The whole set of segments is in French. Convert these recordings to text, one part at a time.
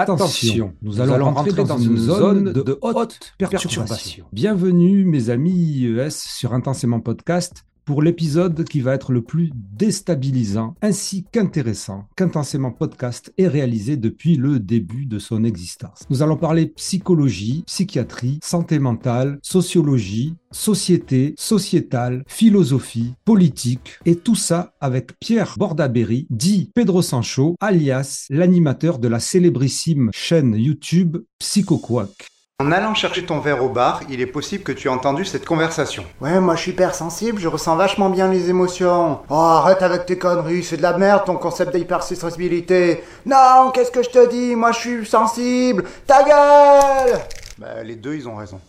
Attention, nous, allons, rentrer dans, une zone de, haute perturbation. Bienvenue mes amis IES sur Intensément Podcast pour l'épisode qui va être le plus déstabilisant ainsi qu'intéressant qu'Intensément Podcast est réalisé depuis le début de son existence. Nous allons parler psychologie, psychiatrie, santé mentale, sociologie, société, sociétale, philosophie, politique, et tout ça avec Pierre Bordaberry, dit Pedro Sancho, alias l'animateur de la célébrissime chaîne YouTube PsychoQuack. En allant chercher ton verre au bar, il est possible que tu aies entendu cette conversation. Ouais, moi je suis hyper sensible, je ressens vachement bien les émotions. Oh, arrête avec tes conneries, c'est de la merde ton concept d'hypersensibilité. Non, qu'est-ce que je te dis? Moi je suis sensible. Ta gueule Bah, les deux, ils ont raison.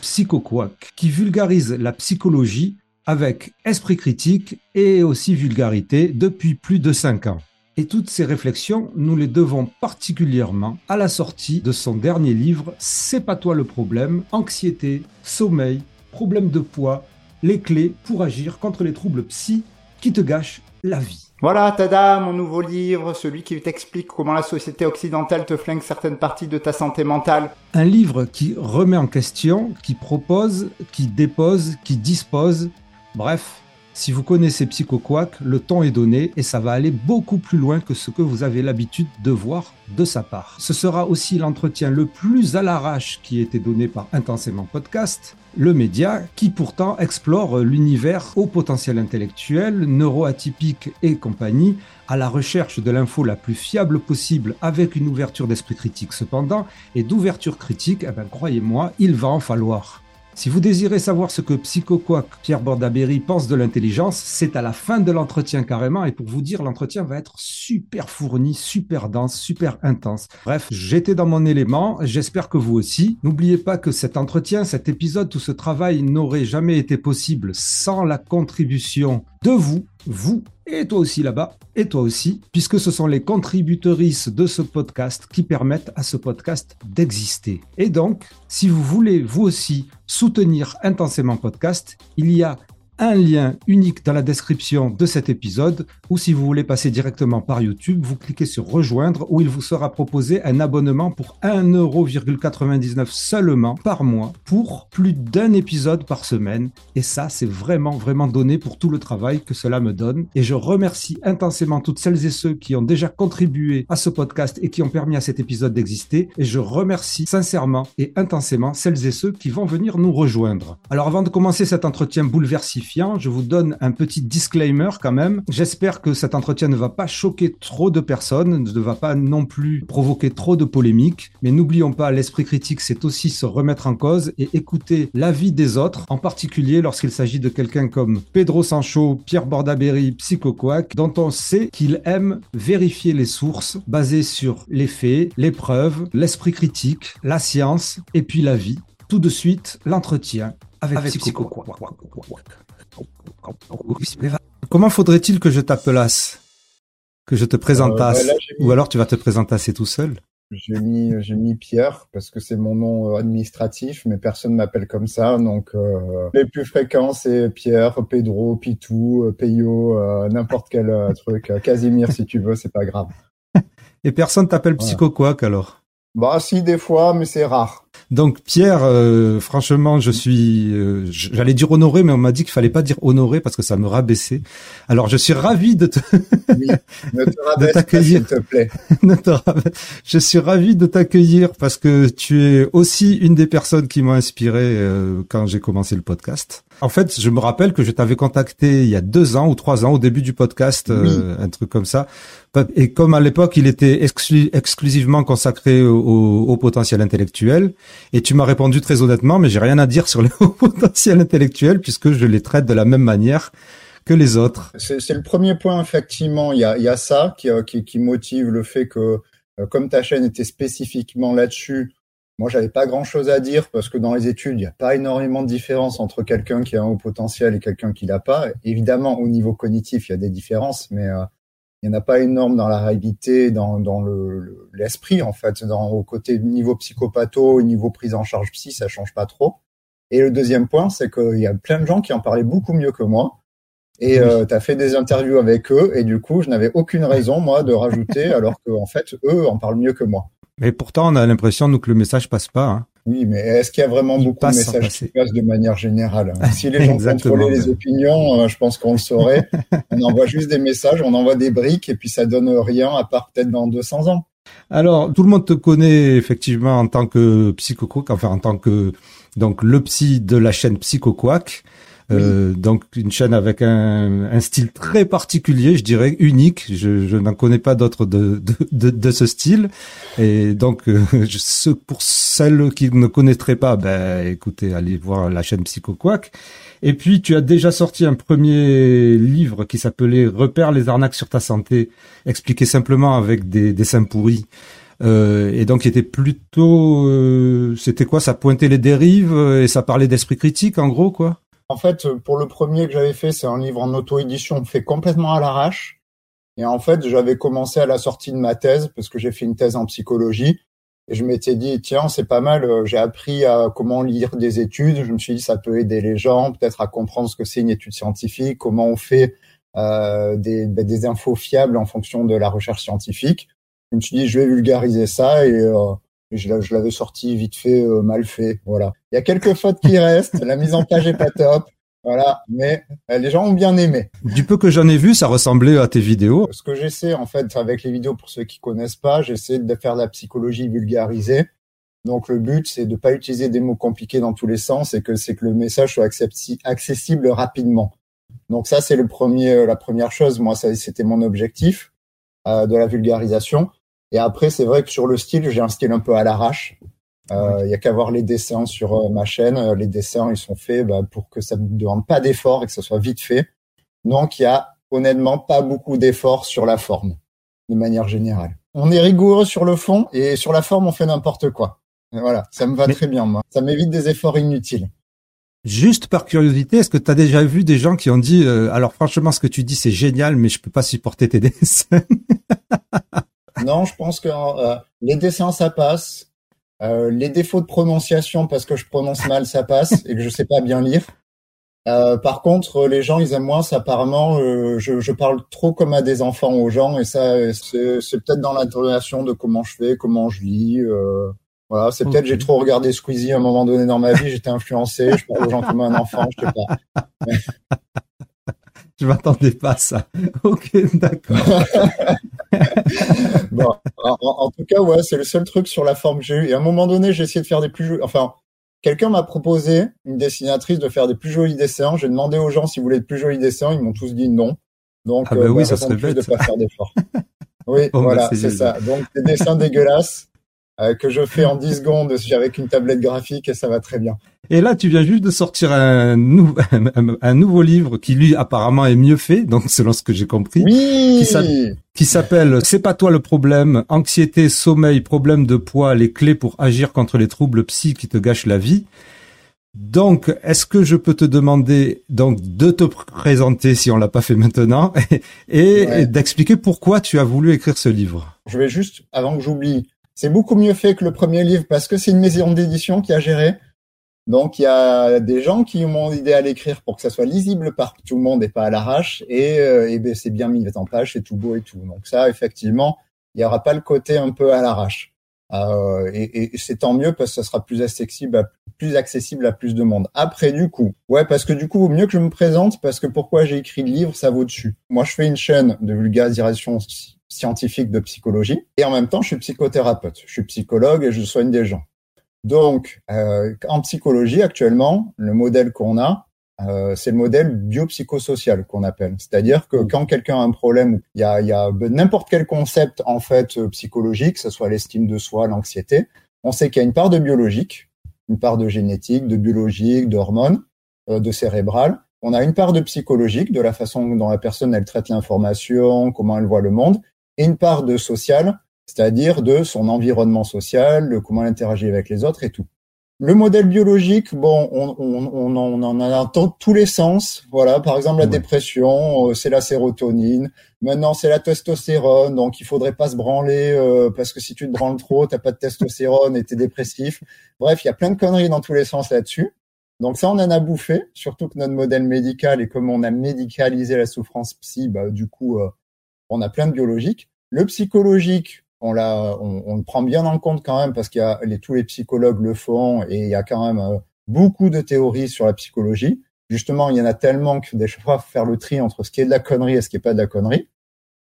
PsychoQuack, qui vulgarise la psychologie avec esprit critique et aussi vulgarité depuis plus de 5 ans. Et toutes ces réflexions, nous les devons particulièrement à la sortie de son dernier livre C'est pas toi le problème, anxiété, sommeil, problème de poids, les clés pour agir contre les troubles psy qui te gâchent la vie. Voilà, tada, mon nouveau livre, celui qui t'explique comment la société occidentale te flingue certaines parties de ta santé mentale. Un livre qui remet en question, qui propose, qui dépose, qui dispose, bref, si vous connaissez PsychoQuack, le temps est donné et ça va aller beaucoup plus loin que ce que vous avez l'habitude de voir de sa part. Ce sera aussi l'entretien le plus à l'arrache qui a été donné par Intensément Podcast, le média qui pourtant explore l'univers au potentiel intellectuel, neuroatypique et compagnie, à la recherche de l'info la plus fiable possible avec une ouverture d'esprit critique cependant, et d'ouverture critique, eh ben, croyez-moi, il va en falloir. Si vous désirez savoir ce que PsychoQuack Pierre Bordaberry pense de l'intelligence, c'est à la fin de l'entretien carrément. Et pour vous dire, l'entretien va être super fourni, super dense, super intense. Bref, j'étais dans mon élément. J'espère que vous aussi. N'oubliez pas que cet entretien, cet épisode, tout ce travail n'aurait jamais été possible sans la contribution de vous, vous et toi aussi là-bas, et toi aussi, puisque ce sont les contributrices de ce podcast qui permettent à ce podcast d'exister. Et donc, si vous voulez vous aussi soutenir intensément podcast, il y a un lien unique dans la description de cet épisode ou si vous voulez passer directement par YouTube, vous cliquez sur rejoindre où il vous sera proposé un abonnement pour 1,99€ seulement par mois pour plus d'un épisode par semaine. Et ça c'est vraiment vraiment donné pour tout le travail que cela me donne. Et je remercie intensément toutes celles et ceux qui ont déjà contribué à ce podcast et qui ont permis à cet épisode d'exister. Et je remercie sincèrement et intensément celles et ceux qui vont venir nous rejoindre. Alors avant de commencer cet entretien bouleversif je vous donne un petit disclaimer quand même. J'espère que cet entretien ne va pas choquer trop de personnes, ne va pas non plus provoquer trop de polémiques. Mais n'oublions pas, l'esprit critique, c'est aussi se remettre en cause et écouter l'avis des autres, en particulier lorsqu'il s'agit de quelqu'un comme Pedro Sancho, Pierre Bordaberry, PsychoQuack, dont on sait qu'il aime vérifier les sources basées sur les faits, les preuves, l'esprit critique, la science et puis la vie. Tout de suite, l'entretien avec, avec Comment faudrait-il que je t'appelasse Que je te présentasse euh, Ou alors tu vas te présenter tout seul j'ai mis, mis Pierre parce que c'est mon nom euh, administratif, mais personne m'appelle comme ça. Donc euh, les plus fréquents c'est Pierre, Pedro, Pitou, Peyo, n'importe quel truc. Casimir si tu veux, c'est pas grave. Et personne t'appelle Psycho quoi alors? Bah si des fois, mais c'est rare. Donc Pierre, euh, franchement, je suis, euh, j'allais dire honoré, mais on m'a dit qu'il fallait pas dire honoré parce que ça me rabaissait. Alors je suis ravi de te, oui, ne te t'accueillir, s'il te plaît. je suis ravi de t'accueillir parce que tu es aussi une des personnes qui m'ont inspiré euh, quand j'ai commencé le podcast. En fait, je me rappelle que je t'avais contacté il y a deux ans ou trois ans au début du podcast, un truc comme ça. Et comme à l'époque, il était exclusivement consacré au, au potentiel intellectuel, et tu m'as répondu très honnêtement, mais j'ai rien à dire sur les hauts potentiels intellectuels puisque je les traite de la même manière que les autres. C'est le premier point, effectivement. Il y a, ça qui, qui, qui, motive le fait que, euh, comme ta chaîne était spécifiquement là-dessus, moi, j'avais pas grand-chose à dire parce que dans les études, il n'y a pas énormément de différence entre quelqu'un qui a un haut potentiel et quelqu'un qui l'a pas. Évidemment, au niveau cognitif, il y a des différences, mais euh, il n'y en a pas énorme dans la réalité, dans, dans le, l'esprit en fait, dans au côté niveau psychopatho, niveau prise en charge psy, ça change pas trop. Et le deuxième point, c'est qu'il y a plein de gens qui en parlaient beaucoup mieux que moi. Et euh, tu as fait des interviews avec eux, et du coup, je n'avais aucune raison, moi, de rajouter, alors qu'en fait, eux en parlent mieux que moi. Mais pourtant, on a l'impression, nous, que le message passe pas. Hein. Oui, mais est-ce qu'il y a vraiment beaucoup de messages qui passent de manière générale Si les gens contrôlaient les opinions, euh, je pense qu'on le saurait. on envoie juste des messages, on envoie des briques et puis ça donne rien à part peut-être dans 200 ans. Alors, tout le monde te connaît effectivement en tant que psychoquack, enfin en tant que donc le psy de la chaîne Psychoquack. Euh, donc une chaîne avec un, un, style très particulier, je dirais unique. Je, je n'en connais pas d'autres de, de, de, ce style. Et donc euh, ce, pour celles qui ne connaîtraient pas, ben écoutez, allez voir la chaîne PsychoQuack. Et puis tu as déjà sorti un premier livre qui s'appelait Repère les arnaques sur ta santé, expliqué simplement avec des dessins pourris. Euh, et donc, il était plutôt, euh, c'était quoi? Ça pointait les dérives et ça parlait d'esprit critique, en gros, quoi? En fait, pour le premier que j'avais fait, c'est un livre en auto-édition fait complètement à l'arrache. Et en fait, j'avais commencé à la sortie de ma thèse parce que j'ai fait une thèse en psychologie. Et je m'étais dit, tiens, c'est pas mal, euh, j'ai appris à comment lire des études. Je me suis dit, ça peut aider les gens, peut-être à comprendre ce que c'est une étude scientifique, comment on fait euh, des, ben, des infos fiables en fonction de la recherche scientifique. Je me suis dit, je vais vulgariser ça et euh, je, l'avais sorti vite fait, euh, mal fait. Voilà. Il y a quelques fautes qui restent. la mise en page est pas top. Voilà, mais euh, les gens ont bien aimé. Du peu que j'en ai vu, ça ressemblait à tes vidéos. Ce que j'essaie en fait avec les vidéos, pour ceux qui connaissent pas, j'essaie de faire de la psychologie vulgarisée. Donc le but, c'est de pas utiliser des mots compliqués dans tous les sens et que c'est que le message soit accessible rapidement. Donc ça, c'est le premier, euh, la première chose. Moi, ça, c'était mon objectif de la vulgarisation. Et après, c'est vrai que sur le style, j'ai un style un peu à l'arrache. Euh, il y a qu'à voir les dessins sur euh, ma chaîne. Euh, les dessins, ils sont faits bah, pour que ça ne demande pas d'effort et que ce soit vite fait. Donc, il y a honnêtement pas beaucoup d'efforts sur la forme, de manière générale. On est rigoureux sur le fond et sur la forme, on fait n'importe quoi. voilà, ça me va très bien, moi. Ça m'évite des efforts inutiles. Juste par curiosité, est-ce que tu as déjà vu des gens qui ont dit alors franchement ce que tu dis c'est génial mais je peux pas supporter tes dessins? Non, je pense que euh, les dessins, ça passe. Euh, les défauts de prononciation, parce que je prononce mal, ça passe et que je sais pas bien lire. Euh, par contre, les gens, ils aiment moins ça. Apparemment, je, je, parle trop comme à des enfants aux gens, et ça, c'est, peut-être dans l'intonation de comment je fais, comment je lis. voilà, c'est peut-être j'ai trop regardé Squeezie à un moment donné dans ma vie, j'étais influencé, je parle aux gens comme un enfant, je sais pas. je m'attendais pas à ça. Ok, d'accord. bon, en, tout cas, ouais, c'est le seul truc sur la forme que j'ai eu. Et à un moment donné, j'ai essayé de faire des plus jolis. Enfin, quelqu'un m'a proposé, une dessinatrice, de faire des plus jolis dessins. J'ai demandé aux gens s'ils voulaient de plus jolis dessins. Ils m'ont tous dit non. Donc, ah bah oui, bah, ça serait bête. de pas faire d'efforts. oui, bah, voilà, c'est ça. Donc, des dessins dégueulasses. Euh, que je fais en 10 secondes avec une tablette graphique et ça va très bien. Et là, tu viens juste de sortir un, un nouveau livre qui lui apparemment est mieux fait, donc selon ce que j'ai compris, oui qui s'appelle C'est pas toi le problème, anxiété, sommeil, problème de poids, les clés pour agir contre les troubles psy qui te gâchent la vie. Donc, est-ce que je peux te demander donc de te présenter si on l'a pas fait maintenant et, d'expliquer pourquoi tu as voulu écrire ce livre? Je vais juste, avant que j'oublie, c'est beaucoup mieux fait que le premier livre parce que c'est une maison d'édition qui a géré. Donc il y a des gens qui m'ont aidé à l'écrire pour que ça soit lisible par tout le monde et pas à l'arrache. Et, euh, et ben, c'est bien mis en page, c'est tout beau et tout. Donc ça, effectivement, il n'y aura pas le côté un peu à l'arrache. Euh, et, et c'est tant mieux parce que ça sera plus accessible, à, plus de monde. Après, du coup, ouais, parce que du coup, vaut mieux que je me présente parce que pourquoi j'ai écrit le livre, ça vaut dessus. Moi, je fais une chaîne de vulgarisation scientifique de psychologie et en même temps je suis psychothérapeute. Je suis psychologue et je soigne des gens. Donc euh, en psychologie actuellement, le modèle qu'on a, euh, c'est le modèle biopsychosocial qu'on appelle. C'est-à-dire que quand quelqu'un a un problème, il y a, il y a n'importe quel concept en fait psychologique, que ce soit l'estime de soi, l'anxiété, on sait qu'il y a une part de biologique, une part de génétique, de biologique, d'hormones, euh, de cérébral. On a une part de psychologique, de la façon dont la personne elle traite l'information, comment elle voit le monde, et une part de social, c'est-à-dire de son environnement social, de comment elle interagit avec les autres et tout. Le modèle biologique, bon, on, on, on, en, on en a dans tous les sens. Voilà, par exemple la dépression, euh, c'est la sérotonine. Maintenant, c'est la testostérone, donc il faudrait pas se branler euh, parce que si tu te branles trop, t'as pas de testostérone et t'es dépressif. Bref, il y a plein de conneries dans tous les sens là-dessus. Donc ça, on en a bouffé, surtout que notre modèle médical et comme on a médicalisé la souffrance psy, bah, du coup, euh, on a plein de biologiques. Le psychologique, on, l'a, on, le prend bien en compte quand même parce qu'il y a les, tous les psychologues le font et il y a quand même euh, beaucoup de théories sur la psychologie. Justement, il y en a tellement que des fois faire le tri entre ce qui est de la connerie et ce qui est pas de la connerie.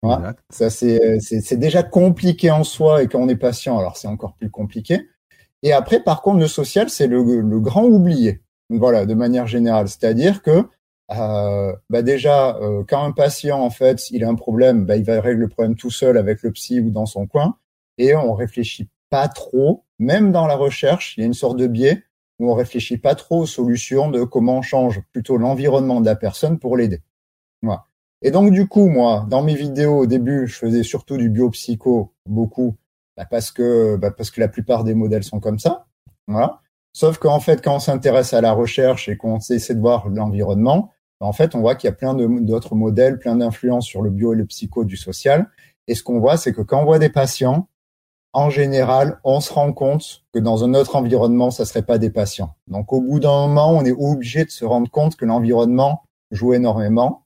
Voilà. Ça c'est, c'est, déjà compliqué en soi et quand on est patient, alors c'est encore plus compliqué. Et après, par contre, le social, c'est le, le grand oublié. Voilà, de manière générale, c'est-à-dire que euh, bah déjà, euh, quand un patient en fait, il a un problème, bah, il va régler le problème tout seul avec le psy ou dans son coin, et on réfléchit pas trop, même dans la recherche, il y a une sorte de biais où on réfléchit pas trop aux solutions de comment on change plutôt l'environnement de la personne pour l'aider. Voilà. Et donc du coup, moi, dans mes vidéos au début, je faisais surtout du biopsycho, beaucoup, bah, parce que bah, parce que la plupart des modèles sont comme ça. Voilà. Sauf qu'en fait, quand on s'intéresse à la recherche et qu'on essaie de voir l'environnement, en fait, on voit qu'il y a plein d'autres modèles, plein d'influences sur le bio et le psycho du social. Et ce qu'on voit, c'est que quand on voit des patients, en général, on se rend compte que dans un autre environnement, ça serait pas des patients. Donc, au bout d'un moment, on est obligé de se rendre compte que l'environnement joue énormément.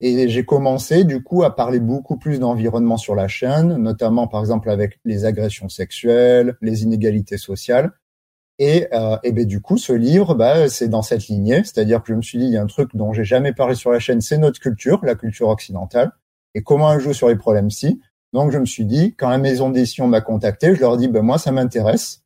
Et j'ai commencé, du coup, à parler beaucoup plus d'environnement sur la chaîne, notamment, par exemple, avec les agressions sexuelles, les inégalités sociales, et, euh, ben du coup, ce livre, bah, c'est dans cette lignée, c'est-à-dire que je me suis dit, il y a un truc dont j'ai jamais parlé sur la chaîne, c'est notre culture, la culture occidentale, et comment elle joue sur les problèmes ci. Donc, je me suis dit, quand la maison d'édition m'a contacté, je leur dis, ben moi, ça m'intéresse.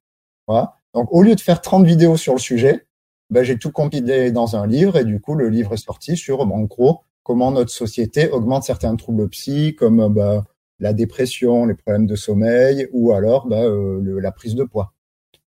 Voilà. Donc, au lieu de faire 30 vidéos sur le sujet, ben, j'ai tout compilé dans un livre, et du coup, le livre est sorti sur, en gros, comment notre société augmente certains troubles psy, comme la dépression, les problèmes de sommeil, ou alors euh, la prise de poids.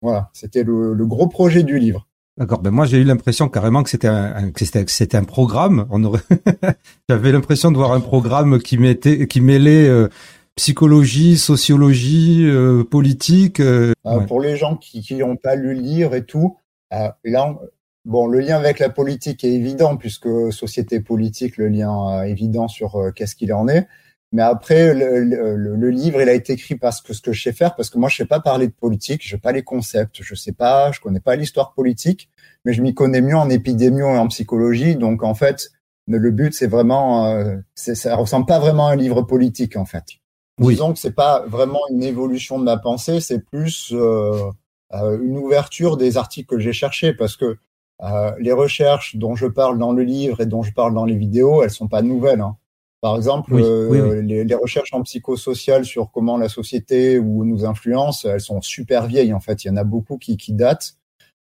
Voilà, c'était le, gros projet du livre. D'accord. Ben moi j'ai eu l'impression carrément que c'était un, c'était un programme. On aurait, j'avais l'impression de voir un programme qui mettait, qui mêlait euh, psychologie, sociologie, euh, politique. Euh, ah, pour les gens qui n'ont pas lu le livre et tout, là, bon, le lien avec la politique est évident puisque société politique, le lien évident sur qu'est-ce qu'il en est. Mais après, le, le, le, livre, il a été écrit parce que ce que je sais faire, parce que moi, je sais pas parler de politique, je sais pas les concepts, je sais pas, je connais pas l'histoire politique, mais je m'y connais mieux en épidémio et en psychologie. Donc, en fait, le but, c'est vraiment, euh, ça ressemble pas vraiment à un livre politique, en fait. Oui. Disons que c'est pas vraiment une évolution de ma pensée, c'est plus euh, euh une ouverture des articles que j'ai cherchés, parce que euh, les recherches dont je parle dans le livre et dont je parle dans les vidéos, elles sont pas nouvelles. Hein. Par exemple, euh, Les, recherches en psychosocial sur comment la société ou nous influence, elles sont super vieilles en fait. Il y en a beaucoup qui, qui datent.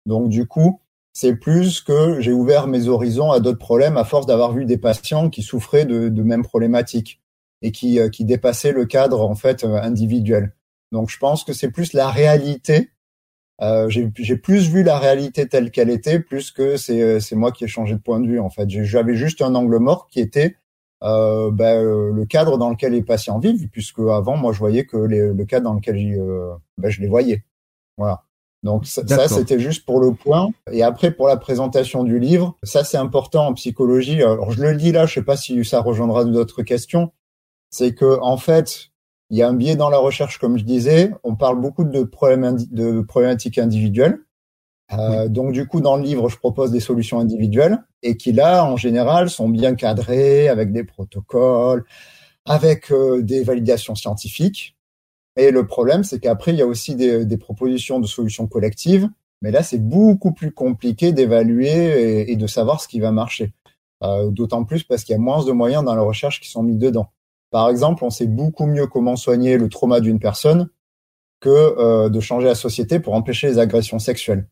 Donc du coup, c'est plus que j'ai ouvert mes horizons à d'autres problèmes à force d'avoir vu des patients qui souffraient de, de mêmes problématiques et qui, euh, qui dépassaient le cadre en fait euh, individuel. Donc je pense que c'est plus la réalité. Euh, j'ai plus vu la réalité telle qu'elle était, plus que c'est moi qui ai changé de point de vue en fait. J'avais juste un angle mort qui était euh, ben, euh, le cadre dans lequel les patients vivent, puisque avant, moi, je voyais que les, le cadre dans lequel euh, ben, je les voyais. Voilà. Donc ça, c'était juste pour le point. Et après, pour la présentation du livre, ça c'est important en psychologie. Alors je le dis là, je sais pas si ça rejoindra d'autres questions. C'est que en fait, il y a un biais dans la recherche, comme je disais. On parle beaucoup de problèmes de problématiques individuelles. Euh, donc du coup, dans le livre, je propose des solutions individuelles et qui là, en général, sont bien cadrées avec des protocoles, avec euh, des validations scientifiques. Et le problème, c'est qu'après, il y a aussi des, des, propositions de solutions collectives, mais là, c'est beaucoup plus compliqué d'évaluer et, de savoir ce qui va marcher. Euh, D'autant plus parce qu'il y a moins de moyens dans la recherche qui sont mis dedans. Par exemple, on sait beaucoup mieux comment soigner le trauma d'une personne que euh, de changer la société pour empêcher les agressions sexuelles.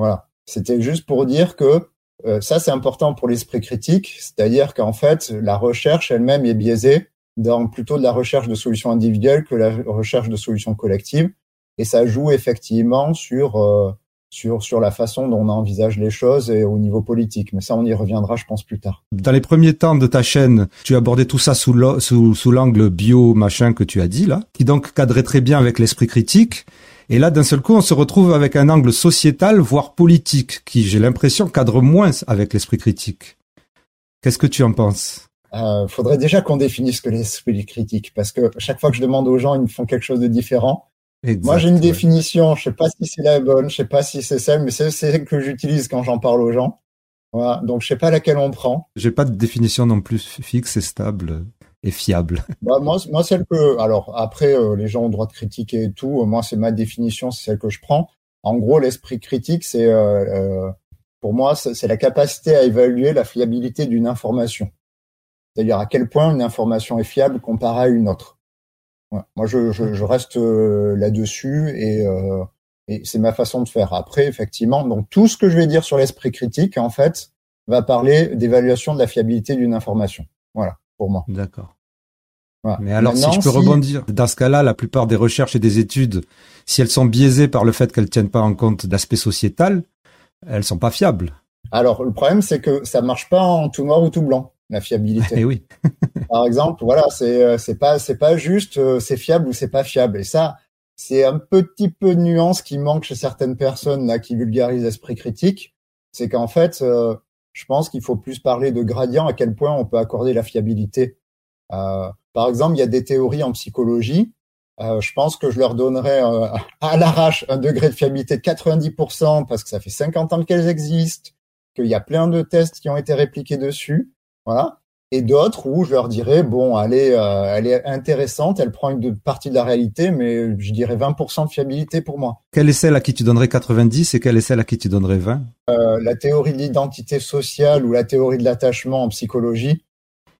Voilà. C'était juste pour dire que euh, ça, c'est important pour l'esprit critique, c'est-à-dire qu'en fait, la recherche elle-même est biaisée dans plutôt de la recherche de solutions individuelles que la recherche de solutions collectives. Et ça joue effectivement sur, euh, sur, sur la façon dont on envisage les choses et au niveau politique. Mais ça, on y reviendra, je pense, plus tard. Dans les premiers temps de ta chaîne, tu abordais tout ça sous l'angle sous, bio, machin que tu as dit là, qui donc cadrait très bien avec l'esprit critique. Et là, d'un seul coup, on se retrouve avec un angle sociétal, voire politique, qui, j'ai l'impression, cadre moins avec l'esprit critique. Qu'est-ce que tu en penses? Euh, Faudrait déjà qu'on définisse ce que l'esprit critique, parce que chaque fois que je demande aux gens, ils me font quelque chose de différent. Moi, j'ai une définition. Je sais pas si c'est la bonne, je sais pas si c'est celle, mais c'est celle que j'utilise quand j'en parle aux gens. Voilà. Donc, je sais pas laquelle on prend. J'ai pas de définition non plus fixe et stable. Est fiable bah, moi, moi, celle que, alors après, euh, les gens ont le droit de critiquer et tout. Moi, c'est ma définition, c'est celle que je prends. En gros, l'esprit critique, c'est, euh, euh pour moi, c'est la capacité à évaluer la fiabilité d'une information. C'est-à-dire à quel point une information est fiable comparée à une autre. Moi, je, je, je reste euh, là-dessus et, et c'est ma façon de faire. Après, effectivement, donc tout ce que je vais dire sur l'esprit critique, en fait, va parler d'évaluation de la fiabilité d'une information. Voilà, pour moi. D'accord. Mais alors, si je peux rebondir, dans ce cas-là, la plupart des recherches et des études, si elles sont biaisées par le fait qu'elles tiennent pas en compte d'aspect sociétal, elles sont pas fiables. Alors, le problème, c'est que ça marche pas en tout noir ou tout blanc, la fiabilité. Et eh oui. par exemple, voilà, c'est euh, c'est pas c'est pas juste euh, c'est fiable ou c'est pas fiable. Et ça, c'est un petit peu de nuance qui manque chez certaines personnes là qui vulgarisent l'esprit critique. C'est qu'en fait, euh, je pense qu'il faut plus parler de gradient, à quel point on peut accorder la fiabilité. Euh, par exemple, il y a des théories en psychologie. Euh, je pense que je leur donnerais euh, à l'arrache un degré de fiabilité de 90% parce que ça fait 50 ans qu'elles existent, qu'il y a plein de tests qui ont été répliqués dessus. Voilà et d'autres où je leur dirais bon, elle est, euh, elle est intéressante, elle prend une partie de la réalité, mais je dirais 20% de fiabilité pour moi. Quelle est celle à qui tu donnerais 90 et quelle est celle à qui tu donnerais 20 euh, La théorie de l'identité sociale ou la théorie de l'attachement en psychologie,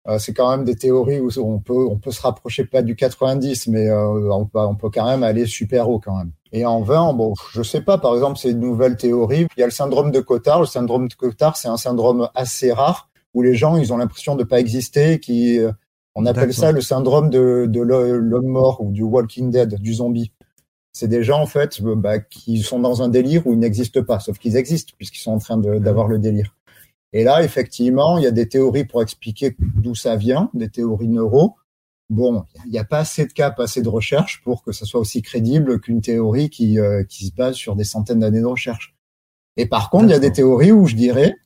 euh, c'est quand même des théories où on peut, on peut se rapprocher pas du 90, mais euh, on, peut, on peut quand même aller super haut quand même. Et en 20, bon, je sais pas, par exemple, c'est une nouvelle théorie. Il y a le syndrome de Cotard. Le syndrome de Cotard, c'est un syndrome assez rare où les gens ils ont l'impression de pas exister, qui euh, on appelle ça le syndrome de, de l'homme mort ou du Walking Dead, du zombie. C'est des gens en fait euh, bah, qui sont dans un délire où ils n'existent pas, sauf qu'ils existent puisqu'ils sont en train d'avoir le délire. Et là, effectivement, il y a des théories pour expliquer d'où ça vient, des théories neuro. Bon, il n'y a pas assez de cas, pas assez de recherches pour que ça soit aussi crédible qu'une théorie qui, euh, qui se base sur des centaines d'années de recherche. Et par contre, il y a des théories où je dirais,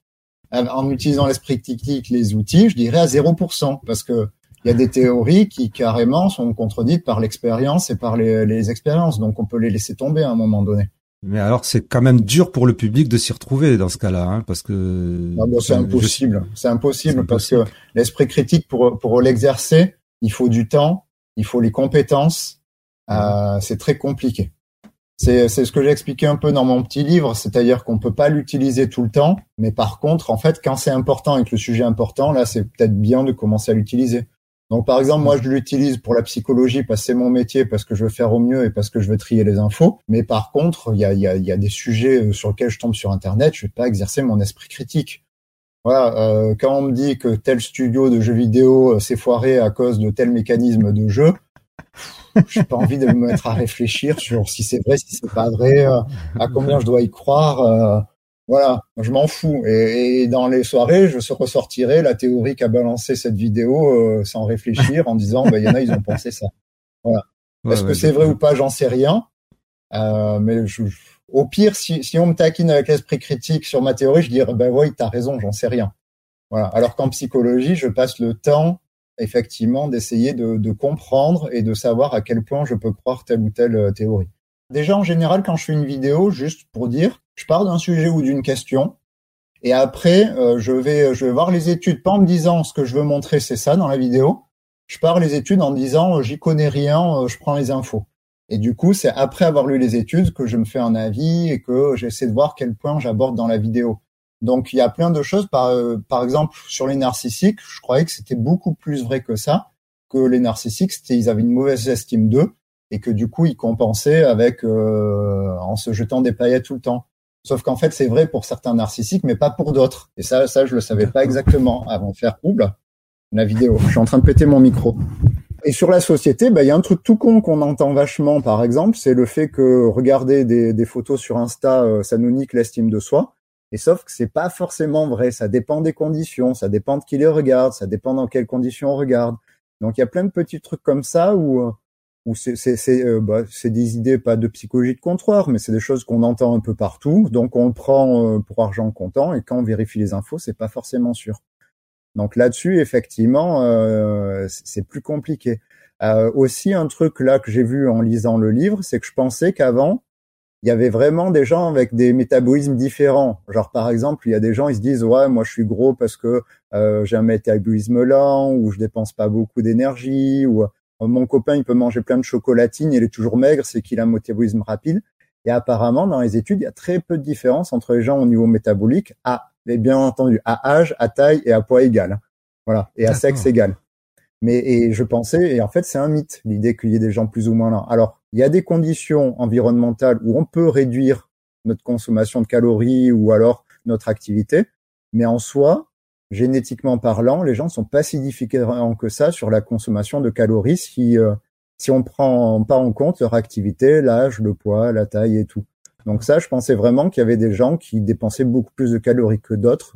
en utilisant l'esprit critique, les outils, je dirais à 0%, parce que il y a des théories qui carrément sont contredites par l'expérience et par les, expériences, donc on peut les laisser tomber à un moment donné. Mais alors c'est quand même dur pour le public de s'y retrouver dans ce cas-là, hein, parce que ah c'est impossible, c'est impossible parce que l'esprit critique pour pour l'exercer, il faut du temps, il faut les compétences, euh, c'est très compliqué. C'est ce que j'ai expliqué un peu dans mon petit livre, c'est-à-dire qu'on peut pas l'utiliser tout le temps, mais par contre, en fait, quand c'est important et que le sujet important, là, c'est peut-être bien de commencer à l'utiliser. Donc, par exemple, moi, je l'utilise pour la psychologie parce que c'est mon métier, parce que je veux faire au mieux et parce que je veux trier les infos. Mais par contre, il y a, des sujets euh, sur lesquels je tombe sur Internet, je vais pas exercer mon esprit critique. Voilà, euh, quand on me dit que tel studio de jeux vidéo euh, s'est foiré à cause de tel mécanisme de jeu, j'ai pas envie de me mettre à réfléchir sur si c'est vrai, si c'est pas vrai, euh, à combien je dois y croire. Euh, voilà, je m'en fous. Et, dans les soirées, je ressortirai la théorie qu'a balancé cette vidéo euh, sans réfléchir, en disant, bah, il y en a, ils ont pensé ça. Voilà. Est-ce que c'est vrai ou pas, j'en sais rien. mais je, au pire, si, si on me taquine avec l'esprit critique sur ma théorie, je dirais, ben oui, t'as raison, j'en sais rien. Voilà. Alors qu'en psychologie, je passe le temps effectivement d'essayer de, comprendre et de savoir à quel point je peux croire telle ou telle euh, théorie. Déjà, en général, quand je fais une vidéo, juste pour dire, je pars d'un sujet ou d'une question, et après, euh, je vais, je vais voir les études, pas en me disant ce que je veux montrer, c'est ça dans la vidéo. Je pars les études en disant, euh, j'y connais rien, je prends les infos. Et du coup, c'est après avoir lu les études que je me fais un avis et que j'essaie de voir quel point j'aborde dans la vidéo. Donc il y a plein de choses. Par, euh, par exemple, sur les narcissiques, je croyais que c'était beaucoup plus vrai que ça, que les narcissiques, c'était ils avaient une mauvaise estime d'eux et que du coup ils compensaient avec euh, en se jetant des paillettes tout le temps. Sauf qu'en fait c'est vrai pour certains narcissiques, mais pas pour d'autres. Et ça, ça je le savais pas exactement avant de faire ouble la vidéo. Je suis en train de péter mon micro. Et sur la société, bah, il y a un truc tout con qu'on entend vachement, par exemple, c'est le fait que regarder des, des photos sur Insta, euh, ça nous nique l'estime de soi. Et sauf que c'est pas forcément vrai. Ça dépend des conditions, ça dépend de qui les regarde, ça dépend dans quelles conditions on regarde. Donc il y a plein de petits trucs comme ça où euh, où c'est euh, bah, c'est des idées pas de psychologie de comptoir, mais c'est des choses qu'on entend un peu partout. Donc on le prend euh, pour argent comptant et quand on vérifie les infos, c'est pas forcément sûr. Donc là-dessus, effectivement, c'est plus compliqué. aussi un truc là que j'ai vu en lisant le livre, c'est que je pensais qu'avant il y avait vraiment des gens avec des métabolismes différents. Genre par exemple, il y a des gens ils se disent ouais moi je suis gros parce que euh, j'ai un métabolisme lent ou je dépense pas beaucoup d'énergie ou euh, mon copain il peut manger plein de chocolatine, il est toujours maigre, c'est qu'il a un métabolisme rapide. Et apparemment dans les études il y a très peu de différence entre les gens au niveau métabolique à et bien entendu à âge, à taille et à poids égal. Voilà et à sexe égal. Mais et je pensais, et en fait c'est un mythe, l'idée qu'il y ait des gens plus ou moins lents. Alors il y a des conditions environnementales où on peut réduire notre consommation de calories ou alors notre activité, mais en soi, génétiquement parlant, les gens sont pas si différents que ça sur la consommation de calories si euh, si on prend pas en compte leur activité, l'âge, le poids, la taille et tout. Donc ça, je pensais vraiment qu'il y avait des gens qui dépensaient beaucoup plus de calories que d'autres,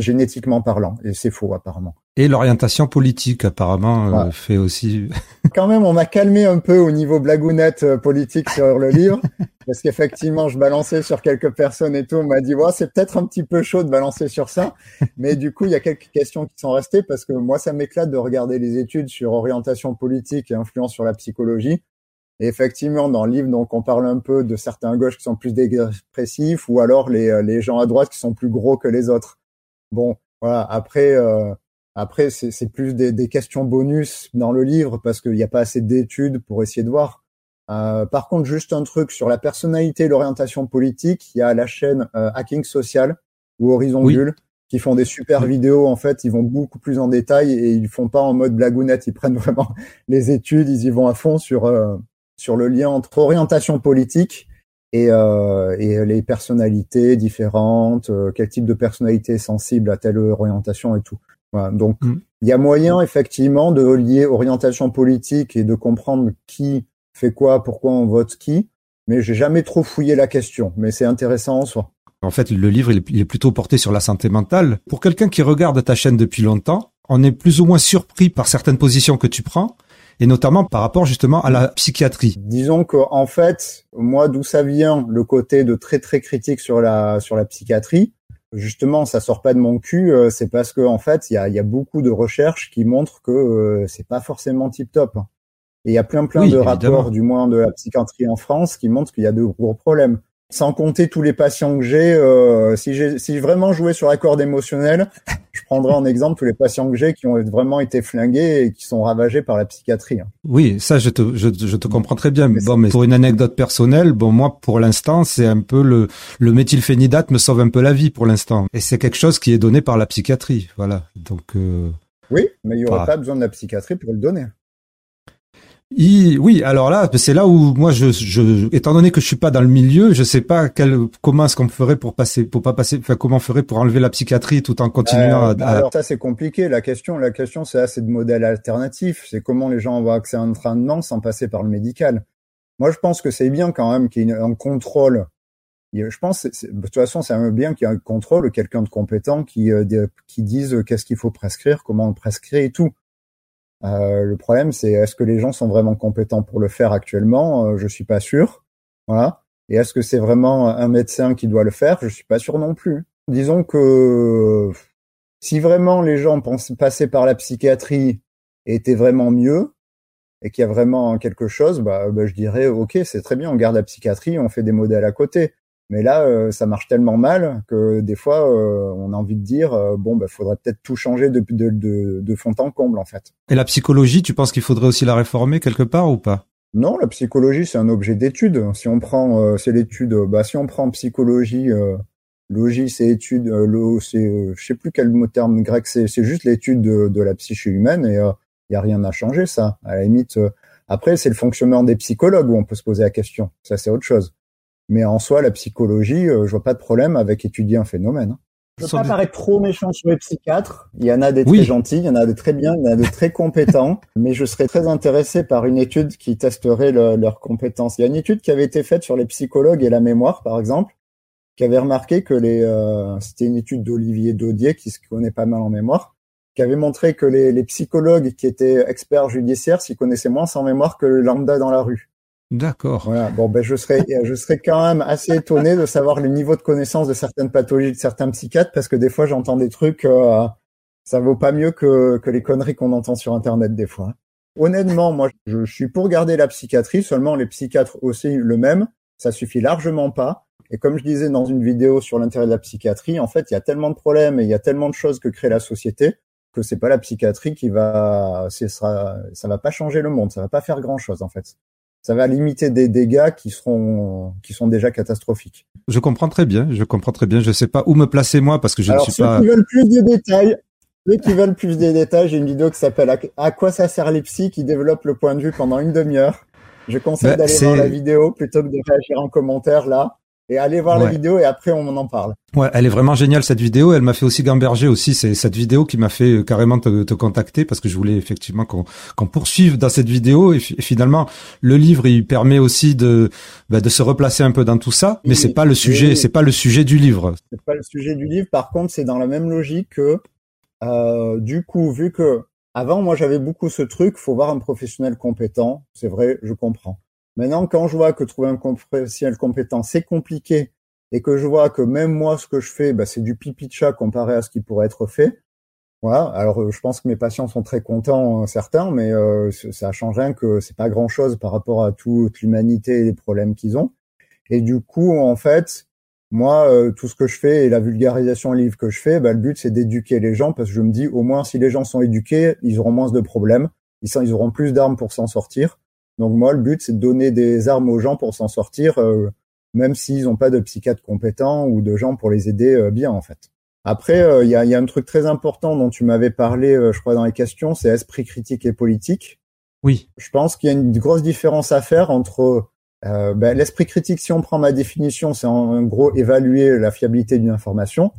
génétiquement parlant, et c'est faux apparemment. Et l'orientation politique, apparemment, euh, fait aussi. Quand même, on m'a calmé un peu au niveau blagounette euh, politique sur le livre, parce qu'effectivement, je balançais sur quelques personnes et tout. On m'a dit, ouais, c'est peut-être un petit peu chaud de balancer sur ça, mais du coup, il y a quelques questions qui sont restées parce que moi, ça m'éclate de regarder les études sur orientation politique et influence sur la psychologie. Et effectivement, dans le livre, donc, on parle un peu de certains gauches qui sont plus dépressifs ou alors les, euh, les gens à droite qui sont plus gros que les autres. Bon, voilà. Après, euh, après, c'est plus des, des, questions bonus dans le livre parce qu'il n'y a pas assez d'études pour essayer de voir. Euh, par contre, juste un truc sur la personnalité et l'orientation politique, il y a la chaîne euh, Hacking Social ou Horizon Bull qui font des super vidéos. En fait, ils vont beaucoup plus en détail et ils font pas en mode blagounette. Ils prennent vraiment les études, ils y vont à fond sur euh, sur le lien entre orientation politique et, euh, et les personnalités différentes, euh, quel type de personnalité est sensible à telle orientation et tout. Voilà, donc mm. il y a moyen effectivement de lier orientation politique et de comprendre qui fait quoi, pourquoi on vote qui, mais j'ai jamais trop fouillé la question, mais c'est intéressant en soi. En fait, le livre il est plutôt porté sur la santé mentale. Pour quelqu'un qui regarde ta chaîne depuis longtemps, on est plus ou moins surpris par certaines positions que tu prends, et notamment par rapport justement à la psychiatrie. Disons qu'en fait, moi, d'où ça vient, le côté de très très critique sur la sur la psychiatrie, justement, ça sort pas de mon cul. Euh, c'est parce que en fait, il y a, y a beaucoup de recherches qui montrent que euh, c'est pas forcément tip top. Et il y a plein plein de rapports, du moins de la psychiatrie en France, qui montrent qu'il y a de gros problèmes. Sans compter tous les patients que j'ai, euh, si j'ai si vraiment joué sur la corde émotionnelle, je prendrai en exemple tous les patients que j'ai qui ont vraiment été flingués et qui sont ravagés par la psychiatrie. Hein. Oui, ça je te je, je te comprends très bien. Mais bon, mais pour une anecdote personnelle, bon moi pour l'instant c'est un peu le le méthylphénidate me sauve un peu la vie pour l'instant et c'est quelque chose qui est donné par la psychiatrie, voilà. Donc euh... oui, mais il y aurait pas besoin de la psychiatrie pour le donner oui, alors là, c'est là où moi, je, je, étant donné que je suis pas dans le milieu, je sais pas quel, comment est-ce qu'on ferait pour passer, pour pas passer, enfin comment on ferait pour enlever la psychiatrie tout en continuant. Euh, à, Alors ça, c'est compliqué. La question, la question, c'est assez de modèles alternatifs. C'est comment les gens vont accès à un entraînement sans passer par le médical. Moi, je pense que c'est bien quand même qu'il y ait un contrôle. Je pense, de toute façon, c'est bien qu'il y ait un contrôle, quelqu'un de compétent qui, euh, qui dise qu'est-ce qu'il faut prescrire, comment on le prescrit et tout. Euh, le problème, c'est est-ce que les gens sont vraiment compétents pour le faire actuellement? Euh, Je suis pas sûr. Voilà. Et est-ce que c'est vraiment un médecin qui doit le faire? Je suis pas sûr non plus. Disons que si vraiment les gens passer par la psychiatrie étaient vraiment mieux et qu'il y a vraiment quelque chose, bah, bah je dirais ok, c'est très bien, on garde la psychiatrie, on fait des modèles à côté. Mais là, euh, ça marche tellement mal que des fois, euh, on a envie de dire euh, bon, bah, faudrait peut-être tout changer de, de, de, de, fond en comble en fait. Et la psychologie, tu penses qu'il faudrait aussi la réformer quelque part ou pas? Non, la psychologie c'est un objet d'étude. Si on prend, c'est l'étude. Bah, si on prend psychologie, logie c'est étude, lo, c'est, je sais plus quel mot terme grec c'est. C'est juste l'étude de, de, la psyché humaine et il y a rien à changer ça. À la limite, après c'est le fonctionnement des psychologues où on peut se poser la question. Ça c'est autre chose. Mais en soi, la psychologie, euh, je vois pas de problème avec étudier un phénomène. Hein. Je veux pas paraître trop méchant sur les psychiatres. Il y en a des très gentils, il y en a des très bien, il y en a des très compétents. mais je serais très intéressé par une étude qui testerait leurs compétences. Il y a une étude qui avait été faite sur les psychologues et la mémoire, par exemple, qui avait remarqué que les, euh, c'était une étude d'Olivier Daudier qui se connaît pas mal en mémoire, qui avait montré que les, les psychologues qui étaient experts judiciaires s'y connaissaient moins sans mémoire que le lambda dans la rue. D'accord. Voilà. Bon, ben je serais, je serais quand même assez étonné de savoir le niveau de connaissance de certaines pathologies de certains psychiatres, parce que des fois j'entends des trucs, euh, ça vaut pas mieux que que les conneries qu'on entend sur Internet des fois. Honnêtement, moi, je, suis pour garder la psychiatrie. Seulement, les psychiatres aussi le même. ça suffit largement pas. Et comme je disais dans une vidéo sur l'intérêt de la psychiatrie, en fait, il y a tellement de problèmes et il y a tellement de choses que crée la société que c'est pas la psychiatrie qui va, sera, ça va pas changer le monde, ça va pas faire grand chose en fait. Ça va limiter des dégâts qui seront, qui sont déjà catastrophiques. Je comprends très bien, je comprends très bien. Je sais pas où me placer moi parce que je Alors, ne suis ceux pas. qui veulent plus de détails, ceux qui veulent plus de détails, j'ai une vidéo qui s'appelle à, quoi ça sert les psys qui développe le point de vue pendant une demi-heure. Je conseille Bah, d'aller voir la vidéo plutôt que de réagir en commentaire là. Et allez voir la vidéo et après on en parle. Ouais, elle est vraiment géniale cette vidéo. Elle m'a fait aussi gamberger aussi. C'est cette vidéo qui m'a fait euh, carrément te, te contacter parce que je voulais effectivement qu'on qu'on poursuive dans cette vidéo. Et, et finalement, le livre il permet aussi de bah, de se replacer un peu dans tout ça. Mais c'est pas le sujet. C'est pas le sujet du livre. c'est pas le sujet du livre. Par contre, c'est dans la même logique que, euh, du coup, vu que avant, moi, j'avais beaucoup ce truc, faut voir un professionnel compétent. C'est vrai, je comprends. Maintenant, quand je vois que trouver un professionnel compétent, c'est compliqué, et que je vois que même moi, ce que je fais, bah, c'est du pipi de chat comparé à ce qui pourrait être fait. Voilà. Alors, euh, je pense que mes patients sont très contents, euh, certains, mais euh, ça change rien que c'est pas grand chose par rapport à toute l'humanité et les problèmes qu'ils ont. Et du coup, en fait, moi, euh, tout ce que je fais et la vulgarisation livre que je fais, bah, le but c'est d'éduquer les gens parce que je me dis au moins si les gens sont éduqués, ils auront moins de problèmes, ils auront plus d'armes pour s'en sortir. Donc moi, le but c'est de donner des armes aux gens pour s'en sortir, euh, même s'ils n'ont pas de psychiatre compétent ou de gens pour les aider euh, bien en fait. Après, euh, il y, a, il y a un truc très important dont tu m'avais parlé, je crois dans les questions, c'est esprit critique et politique Oui. je pense qu'il y a une grosse différence à faire entre ben, l'esprit critique. Si on prend ma définition, c'est en, gros évaluer la fiabilité d'une information.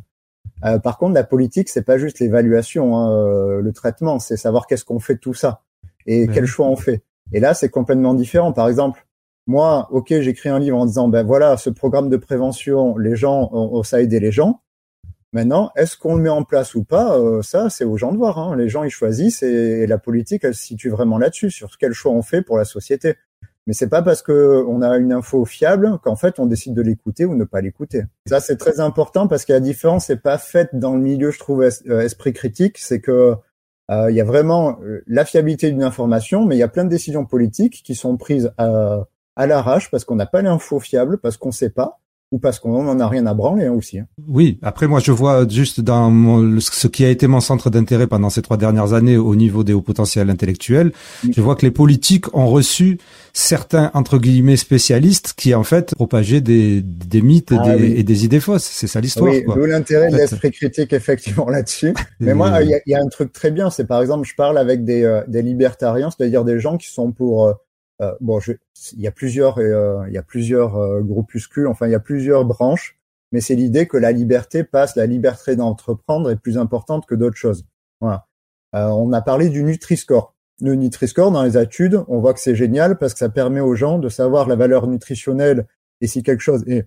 Par contre, la politique, c'est pas juste l'évaluation, hein, le traitement, c'est savoir qu'est-ce qu'on fait de tout ça et Ouais. quel choix on fait. Et là, c'est complètement différent. Par exemple, moi, ok, j'écris un livre en disant, ben voilà, ce programme de prévention, les gens, on, on- ça a aidé les gens. Maintenant, est-ce qu'on le met en place ou pas Euh, Ça, c'est aux gens de voir. Hein. Les gens, ils choisissent et la politique, elle se situe vraiment là-dessus, sur quel choix on fait pour la société. Mais c'est pas parce que on a une info fiable qu'en fait on décide de l'écouter ou ne pas l'écouter. Ça, c'est très important parce que la différence n'est pas faite dans le milieu, je trouve, euh, esprit critique. C'est que il y a vraiment euh, la fiabilité d'une information, mais il y a plein de décisions politiques qui sont prises à, à l'arrache parce qu'on n'a pas l'info fiable, parce qu'on sait pas, ou parce qu'on n'en a rien à branler hein, aussi. hein. Oui, après moi je vois juste dans mon- ce qui a été mon centre d'intérêt pendant ces trois dernières années au niveau des hauts potentiels intellectuels, Mm. je vois que les politiques ont reçu certains entre guillemets spécialistes qui en fait propageaient des, des mythes et, Ah des, oui. et des idées fausses. C'est ça l'histoire. Oui, l'intérêt de En fait. l'esprit critique effectivement là-dessus. Mais moi, il y y a un truc très bien, c'est par exemple, je parle avec des, euh, des libertariens, c'est-à-dire des gens qui sont pour euh, euh, bon, je, il y a plusieurs, euh, il y a plusieurs euh, groupuscules, enfin il y a plusieurs branches, mais c'est l'idée que la liberté passe, la liberté d'entreprendre est plus importante que d'autres choses. Voilà. Euh, on a parlé du Nutri-Score. Le Nutri-Score, dans les études, on voit que c'est génial parce que ça permet aux gens de savoir la valeur nutritionnelle et si quelque chose est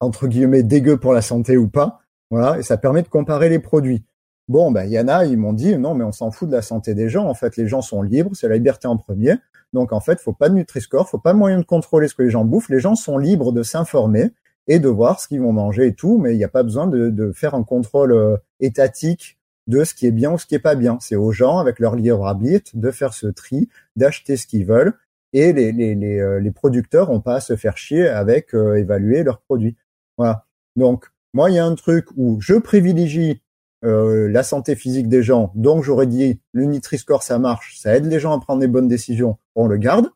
entre guillemets dégueu pour la santé ou pas. Voilà, et ça permet de comparer les produits. Bon, ben, il y en a, ils m'ont dit, non, mais on s'en fout de la santé des gens. En fait, les gens sont libres, c'est la liberté en premier. Donc, en fait, faut pas de Nutri-Score, faut pas de moyen de contrôler ce que les gens bouffent. Les gens sont libres de s'informer et de voir ce qu'ils vont manger et tout, mais il n'y a pas besoin de, de faire un contrôle euh, étatique de ce qui est bien ou ce qui est pas bien. C'est aux gens, avec leur libre arbitre, de faire ce tri, d'acheter ce qu'ils veulent. Et les, les, les, euh, les producteurs ont pas à se faire chier avec euh, évaluer leurs produits. Voilà. Donc, moi, il y a un truc où je privilégie euh, la santé physique des gens. Donc, j'aurais dit, le Nutri-Score, ça marche, ça aide les gens à prendre des bonnes décisions, on le garde.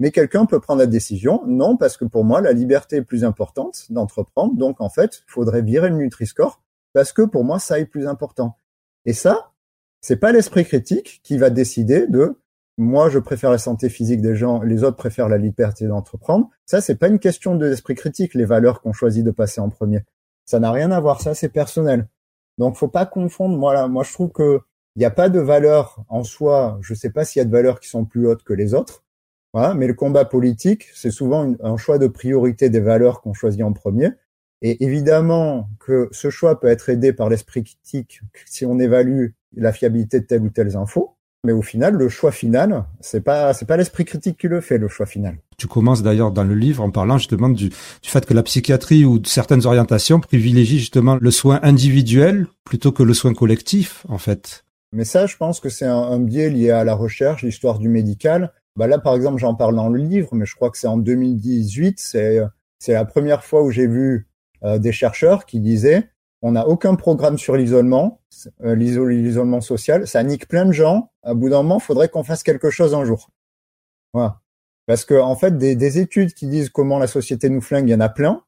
Mais quelqu'un peut prendre la décision, non, parce que pour moi, la liberté est plus importante d'entreprendre. Donc, en fait, il faudrait virer le Nutri-Score, parce que pour moi, ça est plus important. Et ça, c'est pas l'esprit critique qui va décider de moi, je préfère la santé physique des gens, les autres préfèrent la liberté d'entreprendre. Ça, c'est pas une question de critique, les valeurs qu'on choisit de passer en premier. Ça n'a rien à voir, ça, c'est personnel. Donc, faut pas confondre. Moi, là, moi, je trouve que il n'y a pas de valeurs en soi. Je sais pas s'il y a de valeurs qui sont plus hautes que les autres. Voilà. Mais le combat politique, c'est souvent un choix de priorité des valeurs qu'on choisit en premier. Et évidemment que ce choix peut être aidé par l'esprit critique si on évalue la fiabilité de telle ou telle info. Mais au final, le choix final, c'est pas, c'est pas l'esprit critique qui le fait, le choix final. Tu commences d'ailleurs dans le livre en parlant justement du, du fait que la psychiatrie ou certaines orientations privilégient justement le soin individuel plutôt que le soin collectif en fait. Mais ça, je pense que c'est un, biais lié à la recherche, l'histoire du médical. bah là, par exemple, j'en parle dans le livre, mais je crois que c'est en 2018, c'est c'est la première fois où j'ai vu euh, des chercheurs qui disaient on n'a aucun programme sur l'isolement, euh, l'isolement social, ça nique plein de gens. À bout d'un moment, faudrait qu'on fasse quelque chose un jour. Voilà. Parce que en fait, des, des, études qui disent comment la société nous flingue, il y en a plein.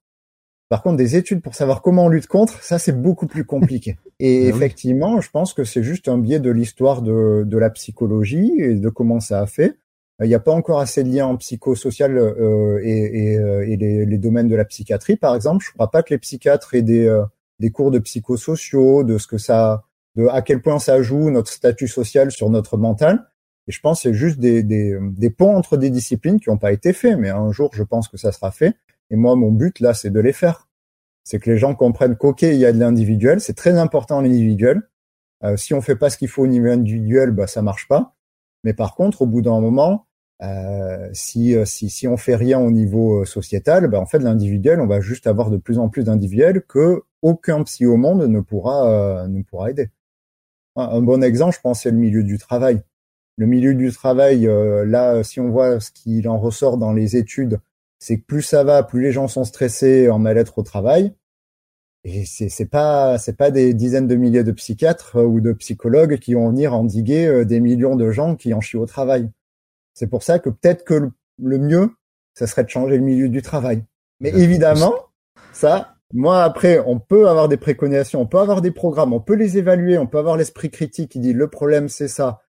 Par contre, des études pour savoir comment on lutte contre, ça c'est beaucoup plus compliqué. Et ben effectivement, je pense que c'est juste un biais de l'histoire de, de la psychologie et de comment ça a fait. Il n'y a pas encore assez de liens en psychosocial euh, et, et, euh, et les, les, domaines de la psychiatrie, par exemple. Je ne crois pas que les psychiatres aient des, euh, des cours de psychosociaux, de ce que ça, de à quel point ça joue notre statut social sur notre mental. Et je pense que c'est juste des, des, des, ponts entre des disciplines qui n'ont pas été faits. Mais un jour, je pense que ça sera fait. Et moi, mon but là, c'est de les faire. C'est que les gens comprennent qu'ok, il y a de l'individuel. C'est très important l'individuel. Euh, si on fait pas ce qu'il faut au niveau individuel, bah ça marche pas. Mais par contre, au bout d'un moment, euh, si, euh, si, si on fait rien au niveau euh, sociétal, ben en fait l'individuel, on va juste avoir de plus en plus d'individuels que aucun psy au monde ne pourra ne pourra aider. Un bon exemple, je pense, c'est le milieu du travail. Le milieu du travail, là, si on voit ce qu'il en ressort dans les études, c'est que plus ça va, plus les gens sont stressés en mal-être au travail. Et c'est c'est pas c'est pas des dizaines de milliers de psychiatres ou de psychologues qui vont venir endiguer des millions de gens qui en chient au travail. C'est pour ça que peut-être que le, mieux, ça serait de changer le milieu du travail. Mais évidemment, ça, moi après, on peut avoir des préconisations, on peut avoir des programmes, on peut les évaluer, on peut avoir l'esprit critique qui dit le problème c'est ça.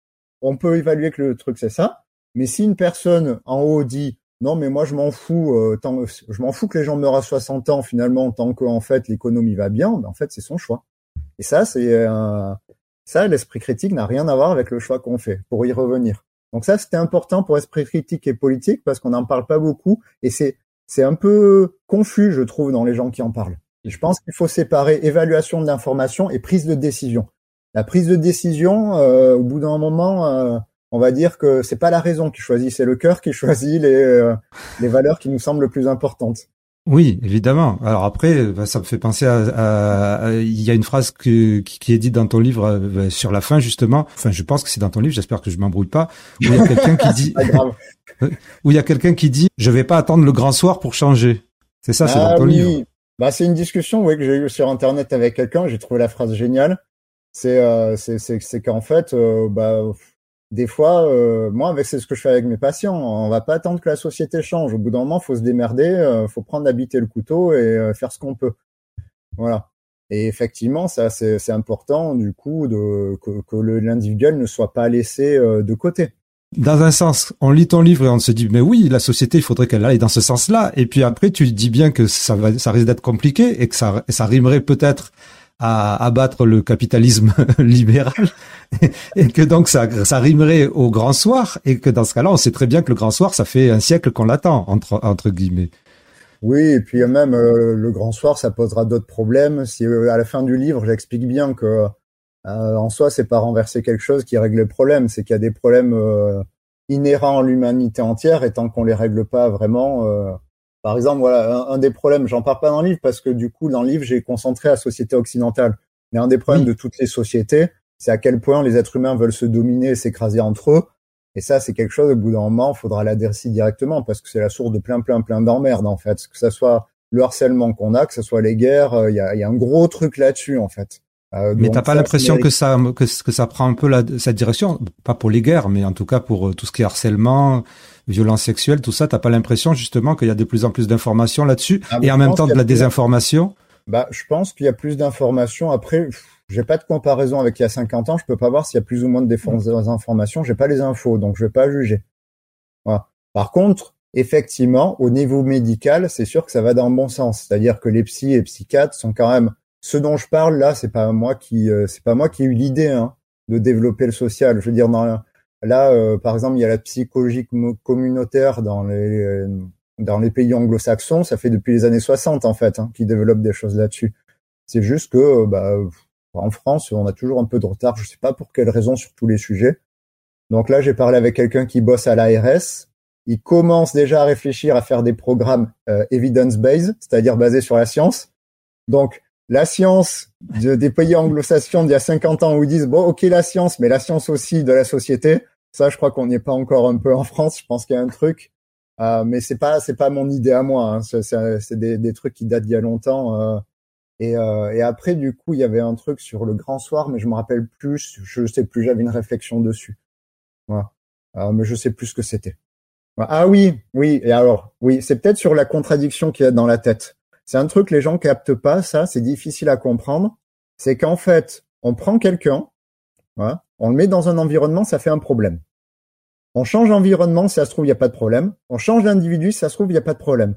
On peut évaluer que le truc c'est ça. Mais si une personne en haut dit non mais moi je m'en fous, euh, tant, je m'en fous que les gens meurent à 60 ans finalement tant qu'en fait l'économie va bien, ben, en fait c'est son choix. Et ça c'est ça l'esprit critique n'a rien à voir avec le choix qu'on fait. Pour y revenir. Donc ça, c'était important pour esprit critique et politique parce qu'on n'en parle pas beaucoup et c'est c'est un peu confus, je trouve, dans les gens qui en parlent. Et je pense qu'il faut séparer évaluation de l'information et prise de décision. La prise de décision, euh, au bout d'un moment, euh, on va dire que c'est pas la raison qui choisit, c'est le cœur qui choisit les, euh, les valeurs qui nous semblent les plus importantes. Oui, évidemment. Alors après, bah, ça me fait penser à, il y a une phrase qui, est dite dans ton livre euh, sur la fin justement. Enfin, je pense que c'est dans ton livre. J'espère que je m'embrouille pas. Où il y a quelqu'un qui dit, où il y a quelqu'un qui dit, je vais pas attendre le grand soir pour changer. C'est ça, c'est dans ah ton livre. Bah, c'est une discussion oui, que j'ai eue sur internet avec quelqu'un. J'ai trouvé la phrase géniale. C'est euh, c'est qu'en fait, euh, bah des fois, euh, moi, avec c'est ce que je fais avec mes patients. On va pas attendre que la société change. Au bout d'un moment, faut se démerder, euh, faut prendre d'habiter le couteau et euh, faire ce qu'on peut. Voilà. Et effectivement, ça, c'est important du coup de, que, que l'individuel ne soit pas laissé euh, de côté. Dans un sens, on lit ton livre et on se dit mais oui, la société, il faudrait qu'elle aille dans ce sens-là. Et puis après, tu dis bien que ça va, ça risque d'être compliqué et que ça, ça rimerait peut-être à abattre le capitalisme libéral et que donc ça, ça rimerait au grand soir et que dans ce cas-là, on sait très bien que le grand soir, ça fait un siècle qu'on l'attend entre entre guillemets. Oui, et puis même euh, le grand soir, ça posera d'autres problèmes. Si euh, à la fin du livre, j'explique bien que euh, en soi, c'est pas renverser quelque chose qui règle le problème, c'est qu'il y a des problèmes inhérents à l'humanité entière et tant qu'on les règle pas vraiment, par exemple, voilà, un, des problèmes, j'en parle pas dans le livre parce que du coup, dans le livre, j'ai concentré la société occidentale. Mais un des problèmes de toutes les sociétés, c'est à quel point les êtres humains veulent se dominer et s'écraser entre eux. Et ça, c'est quelque chose, au bout d'un moment, il faudra l'adresser directement parce que c'est la source de plein, plein, plein d'emmerdes, en fait. Que ça soit le harcèlement qu'on a, que ce soit les guerres, euh, il y, a, y, a, un gros truc là-dessus, en fait. Euh, mais t'as pas l'impression que ça que, que, ça prend un peu la, cette direction, pas pour les guerres, mais en tout cas pour euh, tout ce qui est harcèlement, violence sexuelle, tout ça. T'as pas l'impression justement qu'il y a de plus en plus d'informations là-dessus ah, et en même temps de la désinformation? Bah, je pense qu'il y a plus d'informations. Après, j'ai pas de comparaison avec il y a 50 ans. Je peux pas voir s'il y a plus ou moins de désinformation. J'ai pas les infos, donc je vais pas juger. Voilà. Par contre, effectivement, au niveau médical, c'est sûr que ça va dans le bon sens. C'est-à-dire que les psys et psychiatres sont quand même ce dont je parle là, c'est pas moi qui, euh, c'est pas moi qui ai eu l'idée hein, de développer le social. Je veux dire, dans, là, euh, par exemple, il y a la psychologie communautaire dans les euh, dans les pays anglo-saxons. Ça fait depuis les années 60 en fait, hein, qui développent des choses là-dessus. C'est juste que, bah, en France, on a toujours un peu de retard. Je sais pas pour quelle raison sur tous les sujets. Donc là, j'ai parlé avec quelqu'un qui bosse à l'ARS. Il commence déjà à réfléchir à faire des programmes evidence-based, c'est-à-dire basés sur la science. Donc, la science de, des pays anglo-saxons d'il y a 50 ans où ils disent bon ok la science mais la science aussi de la société Ça, je crois qu'on n'y est pas encore un peu en France. Je pense qu'il y a un truc, euh, mais c'est pas c'est pas mon idée à moi. Hein. C'est des, trucs qui datent d'il y a longtemps. Euh, et, euh, et, après, du coup, il y avait un truc sur le grand soir, mais je me rappelle plus. Je sais plus. J'avais une réflexion dessus. Mais je sais plus ce que c'était. Ah oui, oui. Et alors, oui, c'est peut-être sur la contradiction qu'il y a dans la tête. C'est un truc les gens captent pas. Ça, c'est difficile à comprendre. C'est qu'en fait, on prend quelqu'un, on le met dans un environnement, ça fait un problème. On change d'environnement, si ça se trouve, il n'y a pas de problème. On change d'individu, si ça se trouve, il n'y a pas de problème.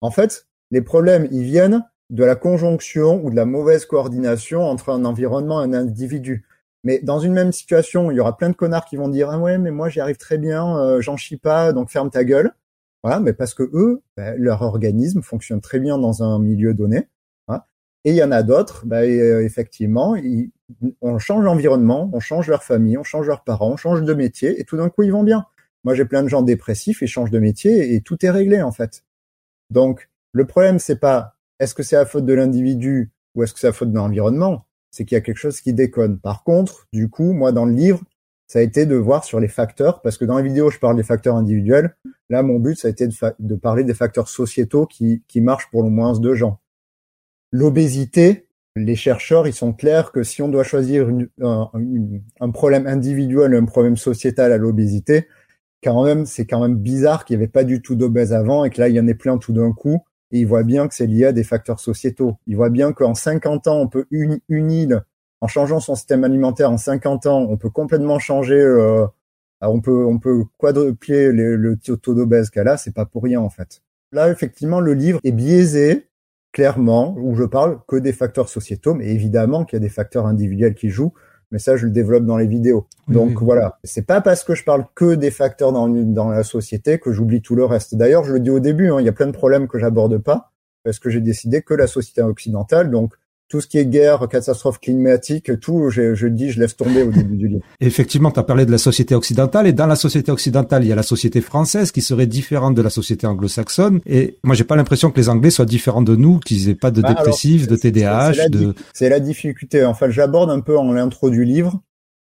En fait, les problèmes, ils viennent de la conjonction ou de la mauvaise coordination entre un environnement et un individu. Mais dans une même situation, il y aura plein de connards qui vont dire ah ouais mais moi j'y arrive très bien, euh, j'en chie pas, donc ferme ta gueule. Voilà, mais parce que eux, ben, leur organisme fonctionne très bien dans un milieu donné. Et il y en a d'autres, ben, euh, effectivement, on change l'environnement, on change leur famille, on change leurs parents, on change de métier, et tout d'un coup ils vont bien. Moi j'ai plein de gens dépressifs, ils changent de métier et tout est réglé en fait. Donc le problème c'est pas est-ce que c'est la faute de l'individu ou est-ce que c'est la faute de l'environnement C'est qu'il y a quelque chose qui déconne. Par contre, du coup, moi, dans le livre, ça a été de voir sur les facteurs, parce que dans la vidéo, je parle des facteurs individuels. Là, mon but, ça a été de, parler des facteurs sociétaux qui, qui marchent pour le moins de gens. L'obésité, les chercheurs, ils sont clairs que si on doit choisir un, un, problème individuel un problème sociétal à l'obésité, quand même, c'est quand même bizarre qu'il n'y avait pas du tout d'obèses avant et que là, il y en ait plein tout d'un coup et il voit bien que c'est lié à des facteurs sociétaux. Il voit bien qu'en 50 ans, on peut une, une île, en changeant son système alimentaire en 50 ans, on peut complètement changer, euh, on peut on peut quadrupler le taux d'obèse qu'elle a, c'est pas pour rien en fait. Là, effectivement, le livre est biaisé, clairement, où je parle que des facteurs sociétaux, mais évidemment qu'il y a des facteurs individuels qui jouent mais ça je le développe dans les vidéos. Donc voilà, c'est pas parce que je parle que des facteurs dans, dans la société que j'oublie tout le reste. D'ailleurs, je le dis au début, hein, il y a plein de problèmes que j'aborde pas parce que j'ai décidé que la société occidentale, donc tout ce qui est guerre, catastrophe climatique, tout, je, je dis, je laisse tomber au début du livre. Effectivement, tu as parlé de la société occidentale, et dans la société occidentale, il y a la société française qui serait différente de la société anglo-saxonne. Et moi, j'ai pas l'impression que les Anglais soient différents de nous, qu'ils aient pas de bah, dépressifs, de TDAH. de... C'est la difficulté. Enfin, j'aborde un peu en l'intro du livre.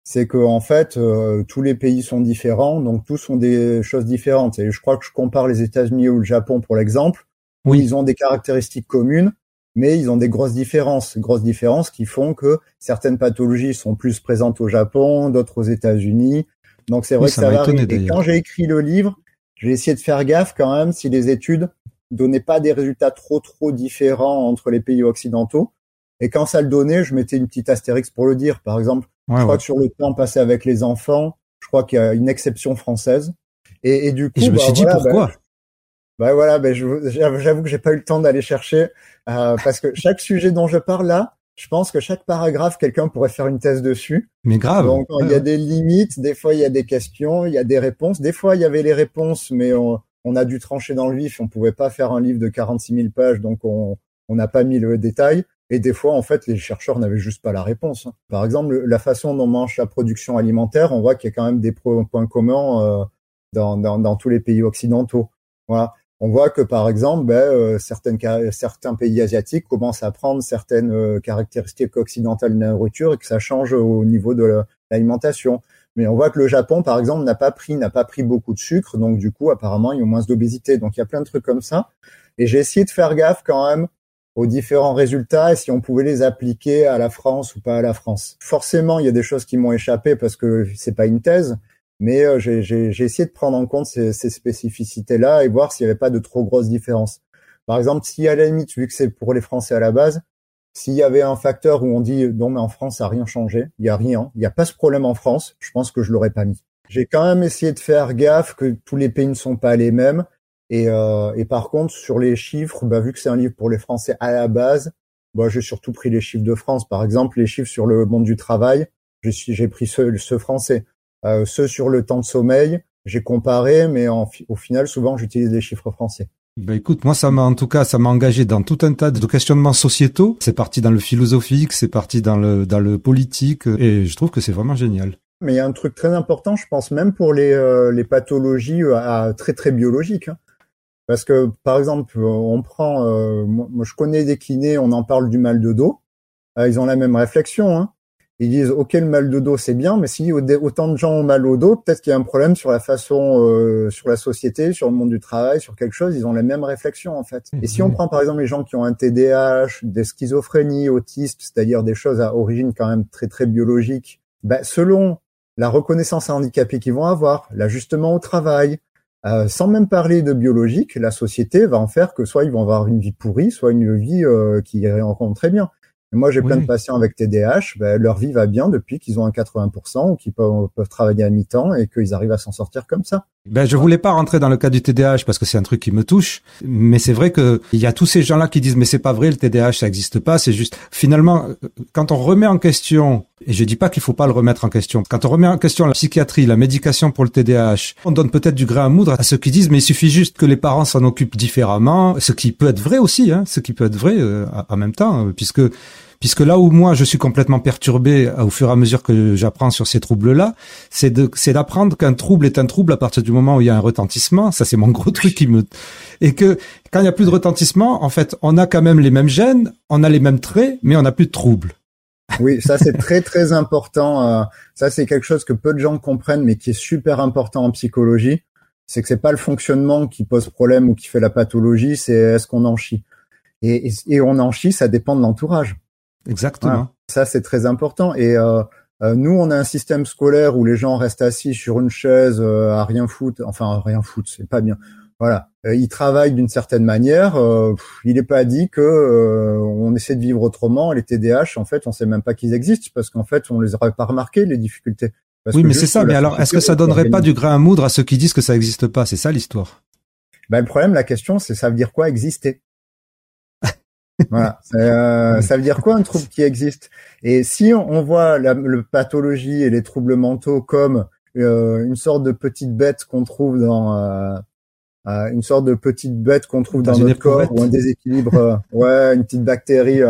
C'est que en fait, euh, tous les pays sont différents, donc tous ont des choses différentes. Et je crois que je compare les États-Unis ou le Japon pour l'exemple. Oui. Où ils ont des caractéristiques communes mais ils ont des grosses différences, grosses différences qui font que certaines pathologies sont plus présentes au Japon, d'autres aux États-Unis. Donc c'est vrai que ça, varie. Et quand j'ai écrit le livre, j'ai essayé de faire gaffe quand même si les études donnaient pas des résultats trop trop différents entre les pays occidentaux. Et quand ça le donnait, je mettais une petite astérix pour le dire. Par exemple, je crois que sur le temps passé avec les enfants, je crois qu'il y a une exception française. Et, et du coup, je me suis bah, dit pourquoi? Bah, bah voilà, ben j'avoue que j'ai pas eu le temps d'aller chercher euh, parce que chaque sujet dont je parle là, je pense que chaque paragraphe, quelqu'un pourrait faire une thèse dessus. Mais grave. Donc il y a des limites, des fois il y a des questions, il y a des réponses. Des fois il y avait les réponses, mais on, on a dû trancher dans le vif. On pouvait pas faire un livre de 46 000 pages, donc on on n'a pas mis le détail. Et des fois, en fait, les chercheurs n'avaient juste pas la réponse. Hein. Par exemple, la façon dont mange la production alimentaire, on voit qu'il y a quand même des points communs euh, dans, dans, dans tous les pays occidentaux. Voilà on voit que par exemple, ben, euh, certains pays asiatiques commencent à prendre certaines euh, caractéristiques occidentales de la nourriture et que ça change au niveau de l'alimentation. Mais on voit que le Japon, par exemple, n'a pas pris n'a pas pris beaucoup de sucre, donc du coup, apparemment, il y a moins d'obésité. Donc il y a plein de trucs comme ça. Et j'ai essayé de faire gaffe quand même aux différents résultats et si on pouvait les appliquer à la France ou pas à la France. Forcément, il y a des choses qui m'ont échappé parce que c'est pas une thèse, mais euh, j'ai essayé de prendre en compte ces, ces spécificités-là et voir s'il n'y avait pas de trop grosses différences. Par exemple, si à la limite, vu que c'est pour les Français à la base, s'il y avait un facteur où on dit non mais en France ça n'a rien changé, il y a rien, il n'y a pas ce problème en France, je pense que je l'aurais pas mis. J'ai quand même essayé de faire gaffe que tous les pays ne sont pas les mêmes et, euh, et par contre sur les chiffres, bah, vu que c'est un livre pour les Français à la base, bah, j'ai surtout pris les chiffres de France. Par exemple, les chiffres sur le monde du travail, j'ai pris ceux, ceux français. Euh, ceux sur le temps de sommeil, j'ai comparé, mais au final, souvent, j'utilise les chiffres français. Ben écoute, moi ça m'a en tout cas ça m'a engagé dans tout un tas de questionnements sociétaux. C'est parti dans le philosophique, c'est parti dans le dans le politique, et je trouve que c'est vraiment génial. Mais il y a un truc très important, je pense même pour les euh, les pathologies euh, très très biologiques, hein. parce que par exemple on prend, moi je connais des kinés, on en parle du mal de dos, ils ont la même réflexion. Hein ils disent ok le mal de dos c'est bien, mais si autant de gens ont mal au dos, peut-être qu'il y a un problème sur la façon, euh, sur la société, sur le monde du travail, sur quelque chose. Ils ont les mêmes réflexions en fait. Et si on prend par exemple les gens qui ont un TDAH, des schizophrénies, autistes, c'est-à-dire des choses à origine quand même très très biologique, ben, selon la reconnaissance handicapée qu'ils vont avoir, l'ajustement au travail, euh, sans même parler de biologique, la société va en faire que soit ils vont avoir une vie pourrie, soit une vie euh, qui rencontre très bien. Moi, j'ai plein de patients avec TDAH, ben, leur vie va bien depuis qu'ils ont un 80% ou qu'ils peuvent, peuvent, travailler à mi-temps et qu'ils arrivent à s'en sortir comme ça. Ben, je voulais pas rentrer dans le cas du TDAH parce que c'est un truc qui me touche, mais c'est vrai que il y a tous ces gens-là qui disent mais c'est pas vrai, le TDAH ça existe pas, c'est juste finalement quand on remet en question et je dis pas qu'il faut pas le remettre en question. Quand on remet en question la psychiatrie, la médication pour le TDAH, on donne peut-être du grain à moudre à ceux qui disent mais il suffit juste que les parents s'en occupent différemment, ce qui peut être vrai aussi, hein, ce qui peut être vrai euh, en même temps, euh, puisque puisque là où moi je suis complètement perturbé euh, au fur et à mesure que j'apprends sur ces troubles-là, c'est de c'est d'apprendre qu'un trouble est un trouble à partir du moment où il y a un retentissement. Ça c'est mon gros truc qui me et que quand il y a plus de retentissement, en fait, on a quand même les mêmes gènes, on a les mêmes traits, mais on n'a plus de troubles. Oui, ça c'est très très important. Euh, ça c'est quelque chose que peu de gens comprennent, mais qui est super important en psychologie. C'est que c'est pas le fonctionnement qui pose problème ou qui fait la pathologie, c'est est-ce qu'on en chie? Et, et, et, on en chie, ça dépend de l'entourage. Exactement. Ça c'est très important. Et euh, euh, nous, on a un système scolaire où les gens restent assis sur une chaise euh, à rien foutre. Enfin, à rien foutre, c'est pas bien. Voilà, euh, ils travaillent d'une certaine manière. Euh, il n'est pas dit que euh, on essaie de vivre autrement. Les TDAH, en fait, on sait même pas qu'ils existent parce qu'en fait, on les aurait pas remarqué les difficultés. oui, mais c'est ça. Mais alors, est-ce que ça donnerait pas du grain à moudre à ceux qui disent que ça n'existe pas? C'est ça l'histoire. Ben, le problème, la question, c'est ça veut dire quoi exister? Voilà, euh, ça veut dire quoi un trouble qui existe? Et si on voit la le pathologie et les troubles mentaux comme euh, une sorte de petite bête qu'on trouve dans euh, une sorte de petite bête qu'on trouve dans, dans notre corps ou un déséquilibre, ouais, une petite bactérie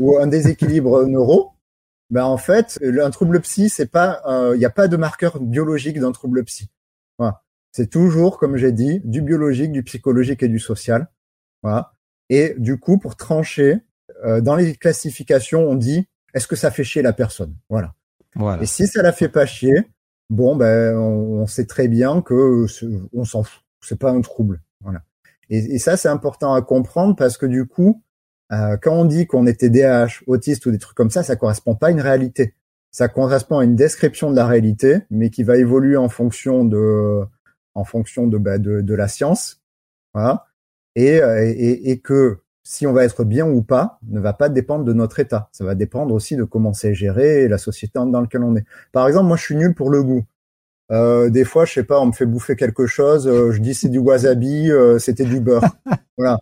ou un déséquilibre neuro, ben en fait, un trouble psy, c'est pas, il n'y a pas de marqueur biologique d'un trouble psy. Voilà. C'est toujours, comme j'ai dit, du biologique, du psychologique et du social. Voilà. Et du coup, pour trancher, dans les classifications, on dit est-ce que ça fait chier la personne? Voilà. voilà. Et si ça la fait pas chier, bon ben on, on sait très bien que on s'en fout c'est pas un trouble. Voilà. Et, et ça, c'est important à comprendre parce que du coup, euh, quand on dit qu'on est TDAH, autiste ou des trucs comme ça, ça correspond pas à une réalité. Ça correspond à une description de la réalité, mais qui va évoluer en fonction de, en fonction de, bah, de, de, la science. Voilà. Et, et, et, que si on va être bien ou pas ne va pas dépendre de notre état. Ça va dépendre aussi de comment c'est géré et la société dans laquelle on est. Par exemple, moi, je suis nul pour le goût. Euh, des fois, je sais pas, on me fait bouffer quelque chose, euh, je dis c'est du wasabi, euh, c'était du beurre. voilà.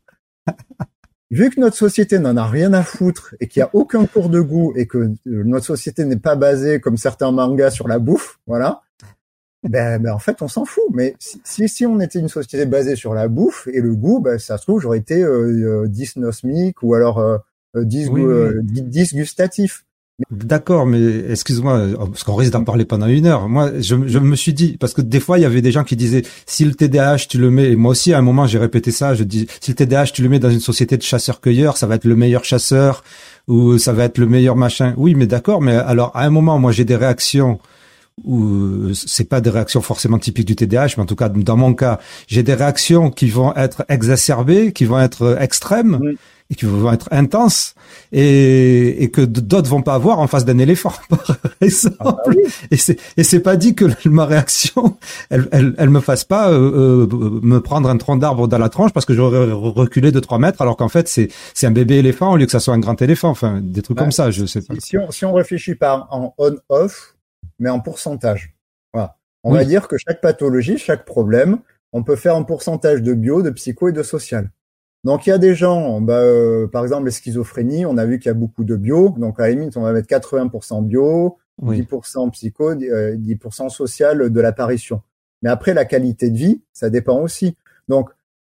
Vu que notre société n'en a rien à foutre et qu'il y a aucun cours de goût et que notre société n'est pas basée comme certains mangas sur la bouffe, voilà. Ben, ben en fait, on s'en fout. Mais si, si on était une société basée sur la bouffe et le goût, ben ça se trouve j'aurais été 10 nosmiques ou alors 10, 10 gustatifs. D'accord, mais excuse-moi, parce qu'on risque d'en parler pendant une heure. Moi, je, je, me suis dit, parce que des fois, il y avait des gens qui disaient, si le TDAH, tu le mets, et moi aussi, à un moment, j'ai répété ça, je dis, si le TDAH, tu le mets dans une société de chasseurs-cueilleurs, ça va être le meilleur chasseur, ou ça va être le meilleur machin. Oui, mais d'accord, mais alors, à un moment, moi, j'ai des réactions, ou c'est pas des réactions forcément typiques du TDAH, mais en tout cas, dans mon cas, j'ai des réactions qui vont être exacerbées, qui vont être extrêmes et qui vont être intenses et, et que d'autres vont pas avoir en face d'un éléphant par exemple. Ah bah Et c'est et c'est pas dit que ma réaction elle elle, elle me fasse pas euh, euh, me prendre un tronc d'arbre dans la tronche parce que j'aurais reculé de 3 mètres alors qu'en fait c'est c'est un bébé éléphant au lieu que ça soit un grand éléphant enfin des trucs bah, comme ça je sais pas. Si on si on réfléchit pas en on off mais en pourcentage. Voilà. On oui. va dire que chaque pathologie, chaque problème, on peut faire un pourcentage de bio, de psycho et de social. Donc il y a des gens, bah, euh, par exemple les schizophrénies, on a vu qu'il y a beaucoup de bio, donc à la limite on va mettre 80% bio, oui. 10% psycho, 10% euh, social de l'apparition. Mais après la qualité de vie, ça dépend aussi. Donc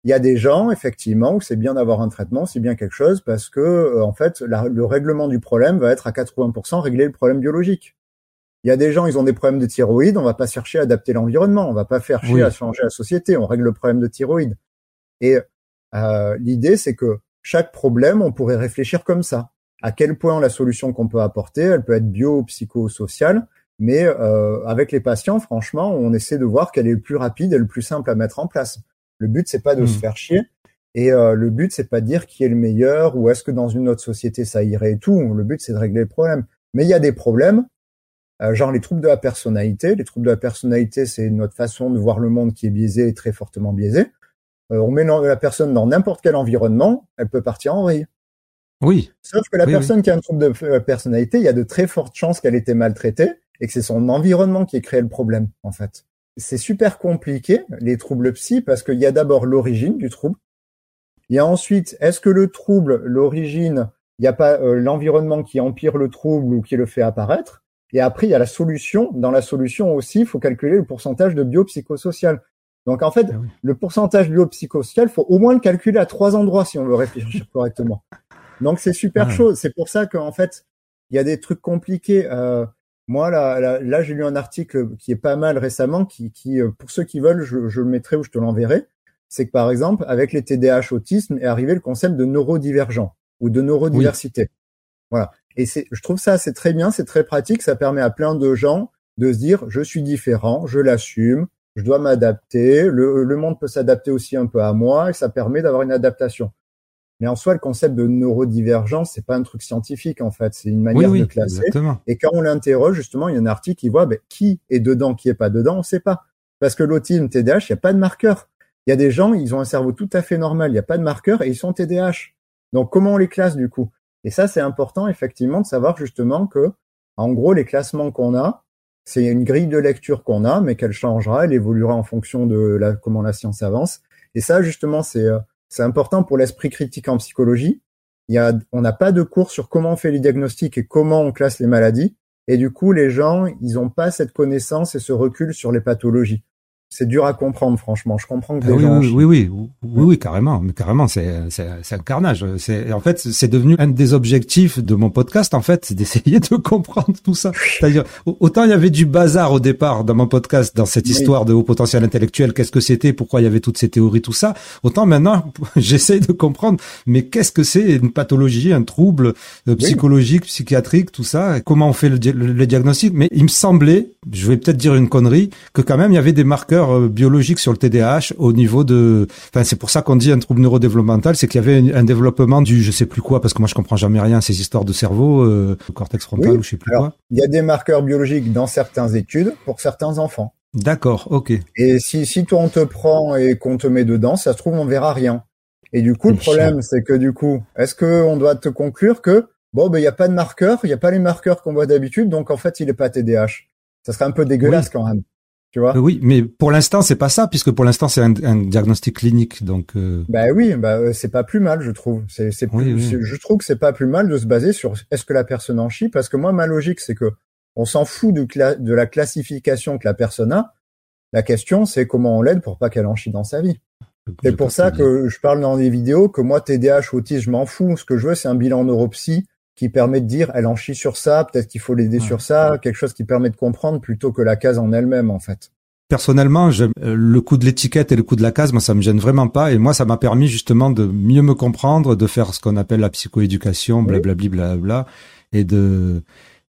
il y a des gens effectivement où c'est bien d'avoir un traitement, c'est bien quelque chose parce que euh, en fait la, le règlement du problème va être à 80% régler le problème biologique. Il y a des gens, ils ont des problèmes de thyroïde, on va pas chercher à adapter l'environnement, on va pas faire chier oui. à changer la société, on règle le problème de thyroïde. Et euh, l'idée, c'est que chaque problème, on pourrait réfléchir comme ça. à quel point la solution qu'on peut apporter, elle peut être bio, psychosociale, mais euh, avec les patients, franchement, on essaie de voir quelle est le plus rapide et le plus simple à mettre en place. Le but, c'est pas de se Hmm. faire chier, et euh, le but, c'est pas de dire qui est le meilleur ou est-ce que dans une autre société ça irait et tout. Le but, c'est de régler le problème. Mais il y a des problèmes, genre les troubles de la personnalité. Les troubles de la personnalité, c'est notre façon de voir le monde qui est biaisée et très fortement biaisée. Euh, on met la personne dans n'importe quel environnement, elle peut partir en vrille. Oui, Sauf que la Oui, personne qui a un trouble de euh, personnalité, il y a de très fortes chances qu'elle ait été maltraitée et que c'est son environnement qui ait créé le problème, en fait. C'est super compliqué, les troubles psy, parce qu'il y a d'abord l'origine du trouble. Il y a ensuite, est-ce que le trouble, l'origine, il n'y a pas euh, l'environnement qui empire le trouble ou qui le fait apparaître? Et après, il y a la solution. Dans la solution aussi, il faut calculer le pourcentage de biopsychosocial. Donc en fait, Ah oui. le pourcentage biopsychosocial, faut au moins le calculer à trois endroits si on veut réfléchir correctement. Donc c'est super Ouais. chaud. C'est pour ça qu'en fait, il y a des trucs compliqués. Euh, moi, là, là, là, j'ai lu un article qui est pas mal récemment, qui, qui euh, pour ceux qui veulent, je, je le mettrai ou je te l'enverrai. C'est que par exemple, avec les TDAH autisme est arrivé le concept de neurodivergent ou de neurodiversité. Voilà. Et c'est, je trouve ça c'est très bien, c'est très pratique. Ça permet à plein de gens de se dire, je suis différent, je l'assume, je dois m'adapter. Le, le monde peut s'adapter aussi un peu à moi et ça permet d'avoir une adaptation. Mais en soi, le concept de neurodivergence, c'est pas un truc scientifique en fait, c'est une manière oui, de classer. exactement. Et quand on l'interroge, justement, il y a un article qui voit ben, qui est dedans, qui est pas dedans, on sait pas. Parce que l'autisme, TDAH, il n'y a pas de marqueur. Il y a des gens, ils ont un cerveau tout à fait normal, il n'y a pas de marqueur et ils sont TDAH. Donc comment on les classe du coup? Et ça, c'est important effectivement de savoir justement que, en gros, les classements qu'on a, c'est une grille de lecture qu'on a, mais qu'elle changera, elle évoluera en fonction de la, comment la science avance. Et ça, justement, c'est euh, important pour l'esprit critique en psychologie. On n'a pas de cours sur comment on fait les diagnostics et comment on classe les maladies. Et du coup, les gens, ils n'ont pas cette connaissance et ce recul sur les pathologies. C'est dur à comprendre, franchement. Je comprends que Ah les oui, gens. oui, oui, oui, oui, oui, oui, carrément, mais carrément, c'est, c'est, c'est un carnage. C'est, en fait, c'est devenu un des objectifs de mon podcast, en fait, c'est d'essayer de comprendre tout ça. C'est-à-dire, autant il y avait du bazar au départ dans mon podcast, dans cette histoire de haut potentiel intellectuel, qu'est-ce que c'était, pourquoi il y avait toutes ces théories, tout ça. Autant maintenant, j'essaye de comprendre, mais qu'est-ce que c'est une pathologie, un trouble euh, psychologique, psychiatrique, tout ça, comment on fait le, di- le- le diagnostic. Mais il me semblait, je vais peut-être dire une connerie, que quand même il y avait des marqueurs euh, biologiques sur le TDAH au niveau de, enfin c'est pour ça qu'on dit un trouble neurodéveloppemental, c'est qu'il y avait un, développement du je sais plus quoi, parce que moi je comprends jamais rien à ces histoires de cerveau, euh, cortex frontal Oui, ou je sais plus alors- quoi. Il y a des marqueurs biologiques dans certaines études pour certains enfants. D'accord, ok. Et si, si toi on te prend et qu'on te met dedans, ça se trouve on verra rien. Et du coup, le problème, c'est que du coup, est-ce que on doit te conclure que bon, ben il y a pas de marqueurs, il y a pas les marqueurs qu'on voit d'habitude, donc en fait il est pas TDAH. Ça serait un peu dégueulasse quand même, tu vois. Euh, oui, mais pour l'instant c'est pas ça, puisque pour l'instant c'est un, un diagnostic clinique, donc. euh, Bah oui, bah euh, c'est pas plus mal, je trouve. C'est c'est Oui, oui. je trouve que c'est pas plus mal de se baser sur est-ce que la personne en chie, parce que moi ma logique c'est que on s'en fout de, la classification que la personne a. La question c'est comment on l'aide pour pas qu'elle en chie dans sa vie. C'est pour ça que je parle dans des vidéos que moi TDAH autisme je m'en fous. Ce que je veux c'est un bilan neuropsy qui permet de dire elle en chie sur ça, peut-être qu'il faut l'aider Ouais. sur ça, quelque chose qui permet de comprendre plutôt que la case en elle-même en fait. Personnellement, j'aime, euh, le coup de l'étiquette et le coup de la case, moi, ça me gêne vraiment pas. Et moi, ça m'a permis justement de mieux me comprendre, de faire ce qu'on appelle la psychoéducation, Oui. blablabli, blabla, et de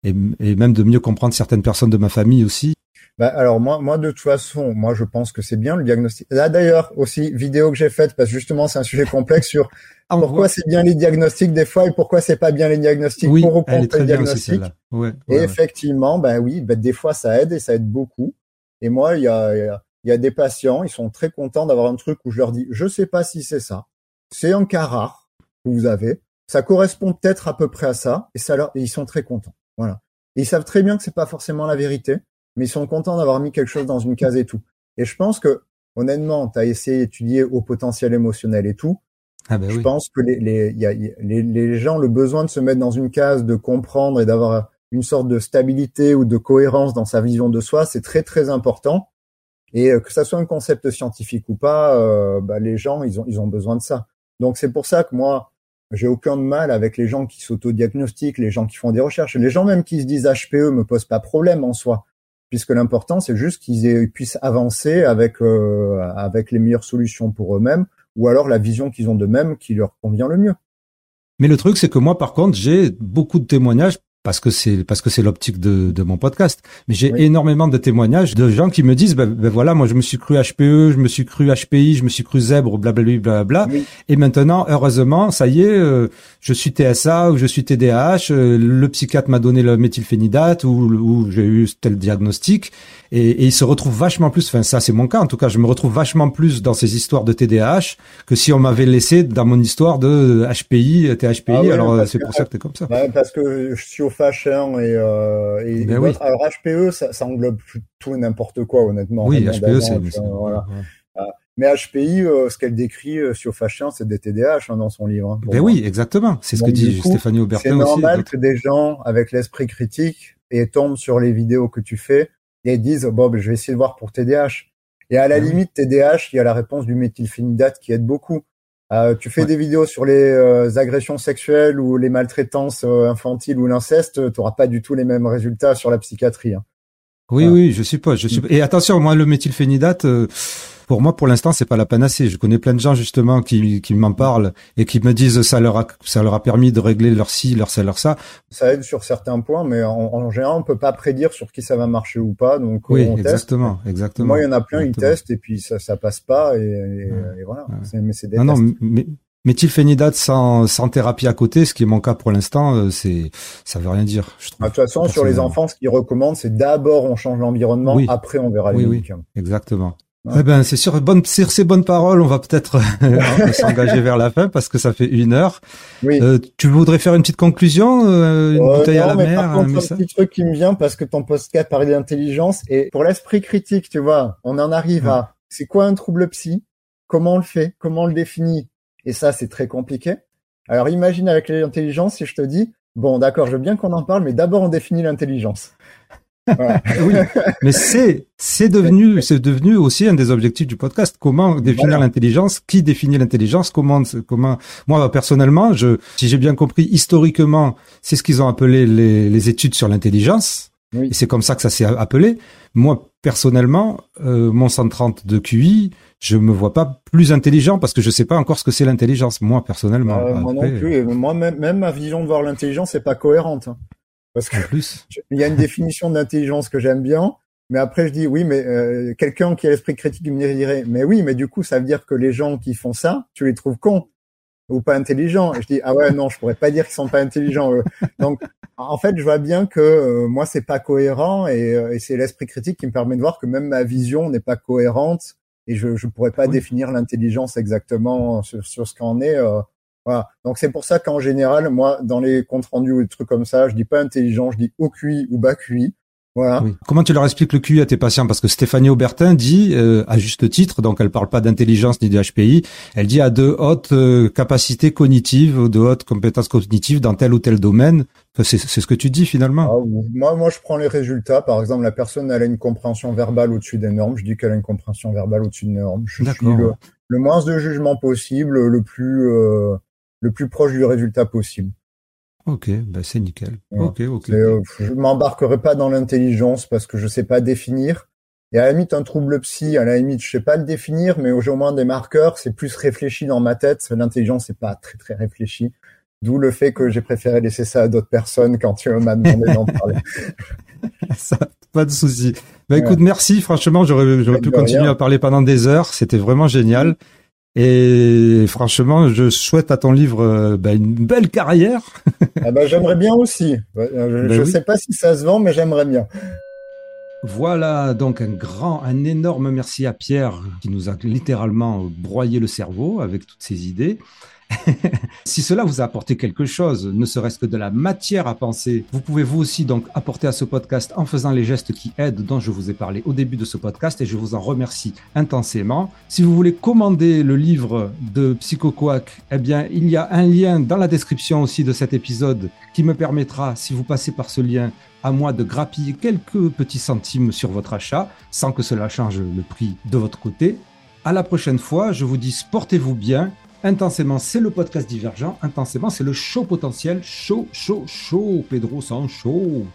et, et même de mieux comprendre certaines personnes de ma famille aussi. Bah, alors moi, moi de toute façon, moi je pense que c'est bien le diagnostic. Là d'ailleurs aussi vidéo que j'ai faite parce que justement c'est un sujet complexe sur pourquoi c'est bien les diagnostics des fois et pourquoi c'est pas bien les diagnostics oui, pour ou contre très les aussi diagnostics. Ouais, Et ouais, effectivement, ben oui, ben des fois ça aide et ça aide beaucoup. Et moi, il y a, il y a, il y a des patients, ils sont très contents d'avoir un truc où je leur dis, je sais pas si c'est ça. C'est un cas rare que vous avez. Ça correspond peut-être à peu près à ça et ça leur, et ils sont très contents. Voilà. Et ils savent très bien que c'est pas forcément la vérité, mais ils sont contents d'avoir mis quelque chose dans une case et tout. Et je pense que, honnêtement, tu as essayé d'étudier au potentiel émotionnel et tout. Ah ben Je oui. pense que les, les, il y a- il y a- les, les gens, le besoin de se mettre dans une case, de comprendre et d'avoir une sorte de stabilité ou de cohérence dans sa vision de soi, c'est très très important. Et euh, que ça soit un concept scientifique ou pas, euh, bah, les gens, ils ont, ils ont besoin de ça. Donc c'est pour ça que moi, j'ai aucun mal avec les gens qui s'autodiagnostiquent, les gens qui font des recherches, les gens même qui se disent HPE me posent pas problème en soi, puisque l'important c'est juste qu'ils puissent avancer avec euh, avec les meilleures solutions pour eux-mêmes ou alors la vision qu'ils ont d'eux-mêmes qui leur convient le mieux. Mais le truc, c'est que moi, par contre, j'ai beaucoup de témoignages parce que c'est parce que c'est l'optique de, de mon podcast. Mais j'ai énormément de témoignages de gens qui me disent ben, ben, voilà moi je me suis cru HPE, je me suis cru HPI, je me suis cru zèbre, blablabla, blablabla. Et maintenant heureusement ça y est, euh, je suis TSA ou je suis TDAH. Euh, le psychiatre m'a donné le méthylphénidate ou, ou j'ai eu tel diagnostic et, et il se retrouve vachement plus. Enfin ça c'est mon cas en tout cas, je me retrouve vachement plus dans ces histoires de TDAH que si on m'avait laissé dans mon histoire de HPI, THPI. Ah alors c'est pour ça que t'es comme ça. parce que je suis au Fachin et, euh, et, ben oui. alors HPE ça, ça englobe tout et n'importe quoi honnêtement. Oui, HPE c'est voilà. Ah, mais HPI, euh, ce qu'elle décrit euh, sur Fachin, c'est des TDAH hein, dans son livre. Hein, ben oui, exactement. C'est ce que dit Stéphanie Aubertin aussi. C'est normal que des gens avec l'esprit critique et tombent sur les vidéos que tu fais et disent bon, ben, je vais essayer de voir pour TDAH. Et à la ben limite, TDAH, il y a la réponse du méthylphénidate qui aide beaucoup. Euh, tu fais des vidéos sur les euh, agressions sexuelles ou les maltraitances euh, infantiles ou l'inceste, tu n'auras pas du tout les mêmes résultats sur la psychiatrie. Hein. Oui, oui, je suppose. Je suis... Et attention, moi, le méthylphénidate, pour moi, pour l'instant, c'est pas la panacée. Je connais plein de gens justement qui, qui m'en parlent et qui me disent ça leur a ça leur a permis de régler leur ci, leur ça, leur ça. Ça aide sur certains points, mais en, général, on peut pas prédire sur qui ça va marcher ou pas. Donc oui, on exactement, teste. exactement. Moi, il y en a plein, ils testent et puis ça ça passe pas et, et, voilà. Mais c'est des non, non, mais méthylphénidate sans, sans thérapie à côté, ce qui est mon cas pour l'instant, euh, c'est ça veut rien dire. Je trouve, de toute façon, sur les enfants, ce qu'ils recommandent, c'est d'abord on change l'environnement, après on verra les oui, médicaments. Oui, exactement. Eh ben, c'est sur, bonne, sur ces bonnes paroles, on va peut-être s'engager vers la fin parce que ça fait une heure. Oui. Euh, tu voudrais faire une petite conclusion, euh, une euh, bouteille non, à la mais mer, par contre, un, petit truc qui me vient parce que ton podcast parlait d'intelligence et pour l'esprit critique, tu vois, on en arrive ouais. à c'est quoi un trouble psy, comment on le fait, comment on le définit, et ça c'est très compliqué. Alors imagine avec l'intelligence si je te dis bon d'accord, je veux bien qu'on en parle, mais d'abord on définit l'intelligence. Voilà. oui, mais c'est c'est devenu c'est devenu aussi un des objectifs du podcast. Comment définir voilà. l'intelligence? Qui définit l'intelligence? Comment comment Moi personnellement, je si j'ai bien compris historiquement, c'est ce qu'ils ont appelé les, les études sur l'intelligence. Oui. Et c'est comme ça que ça s'est appelé. Moi personnellement, euh, mon 130 de QI, je me vois pas plus intelligent parce que je sais pas encore ce que c'est l'intelligence. Moi personnellement. Euh, moi non plus. Moi même, même ma vision de voir l'intelligence c'est pas cohérente. Parce que plus. il y a une définition d'intelligence que j'aime bien, mais après je dis oui, mais euh, quelqu'un qui a l'esprit critique il me dirait mais oui, mais du coup ça veut dire que les gens qui font ça, tu les trouves cons ou pas intelligents. Et je dis ah ouais non, je pourrais pas dire qu'ils sont pas intelligents. Eux. Donc en fait, je vois bien que euh, moi c'est pas cohérent et, euh, et c'est l'esprit critique qui me permet de voir que même ma vision n'est pas cohérente et je je pourrais pas oui. définir l'intelligence exactement sur, sur ce qu'en est. Euh, voilà. Donc c'est pour ça qu'en général, moi, dans les comptes rendus ou des trucs comme ça, je dis pas intelligent, je dis haut QI ou bas QI. Voilà. Oui. Comment tu leur expliques le QI à tes patients? Parce que Stéphanie Aubertin dit, euh, à juste titre, donc elle parle pas d'intelligence ni de HPI, elle dit à de hautes euh, capacités cognitives, de hautes compétences cognitives dans tel ou tel domaine. C'est ce que tu dis finalement. Ah, moi, moi, je prends les résultats. Par exemple, la personne elle a une compréhension verbale au-dessus des normes. Je dis qu'elle a une compréhension verbale au-dessus des normes. Je suis le, le, moins de jugement possible, le plus euh, le plus proche du résultat possible. Ok, bah c'est nickel. Ouais. Ok, ok. Euh, je m'embarquerai pas dans l'intelligence parce que je sais pas définir. Et à la limite, un trouble psy, à la limite, je sais pas le définir, mais au moins des marqueurs, c'est plus réfléchi dans ma tête. L'intelligence, c'est pas très très réfléchi. D'où le fait que j'ai préféré laisser ça à d'autres personnes quand tu m'as demandé d'en parler. ça, pas de souci. Bah ouais. écoute, merci. Franchement, j'aurais j'aurais pu continuer rien. à parler pendant des heures. C'était vraiment génial. Et franchement, je souhaite à ton livre bah, une belle carrière. ah bah, j'aimerais bien aussi. Je ne ben oui. sais pas si ça se vend, mais j'aimerais bien. Voilà donc un grand, un énorme merci à Pierre qui nous a littéralement broyé le cerveau avec toutes ses idées. si cela vous a apporté quelque chose, ne serait-ce que de la matière à penser, vous pouvez vous aussi donc apporter à ce podcast en faisant les gestes qui aident dont je vous ai parlé au début de ce podcast et je vous en remercie intensément. Si vous voulez commander le livre de PsychoQuack, eh bien, il y a un lien dans la description aussi de cet épisode qui me permettra, si vous passez par ce lien, à moi de grappiller quelques petits centimes sur votre achat sans que cela change le prix de votre côté. À la prochaine fois, je vous dis portez-vous bien Intensément, c'est le podcast divergent. Intensément, c'est le show potentiel. Chaud, chaud, chaud. Pedro sans chaud.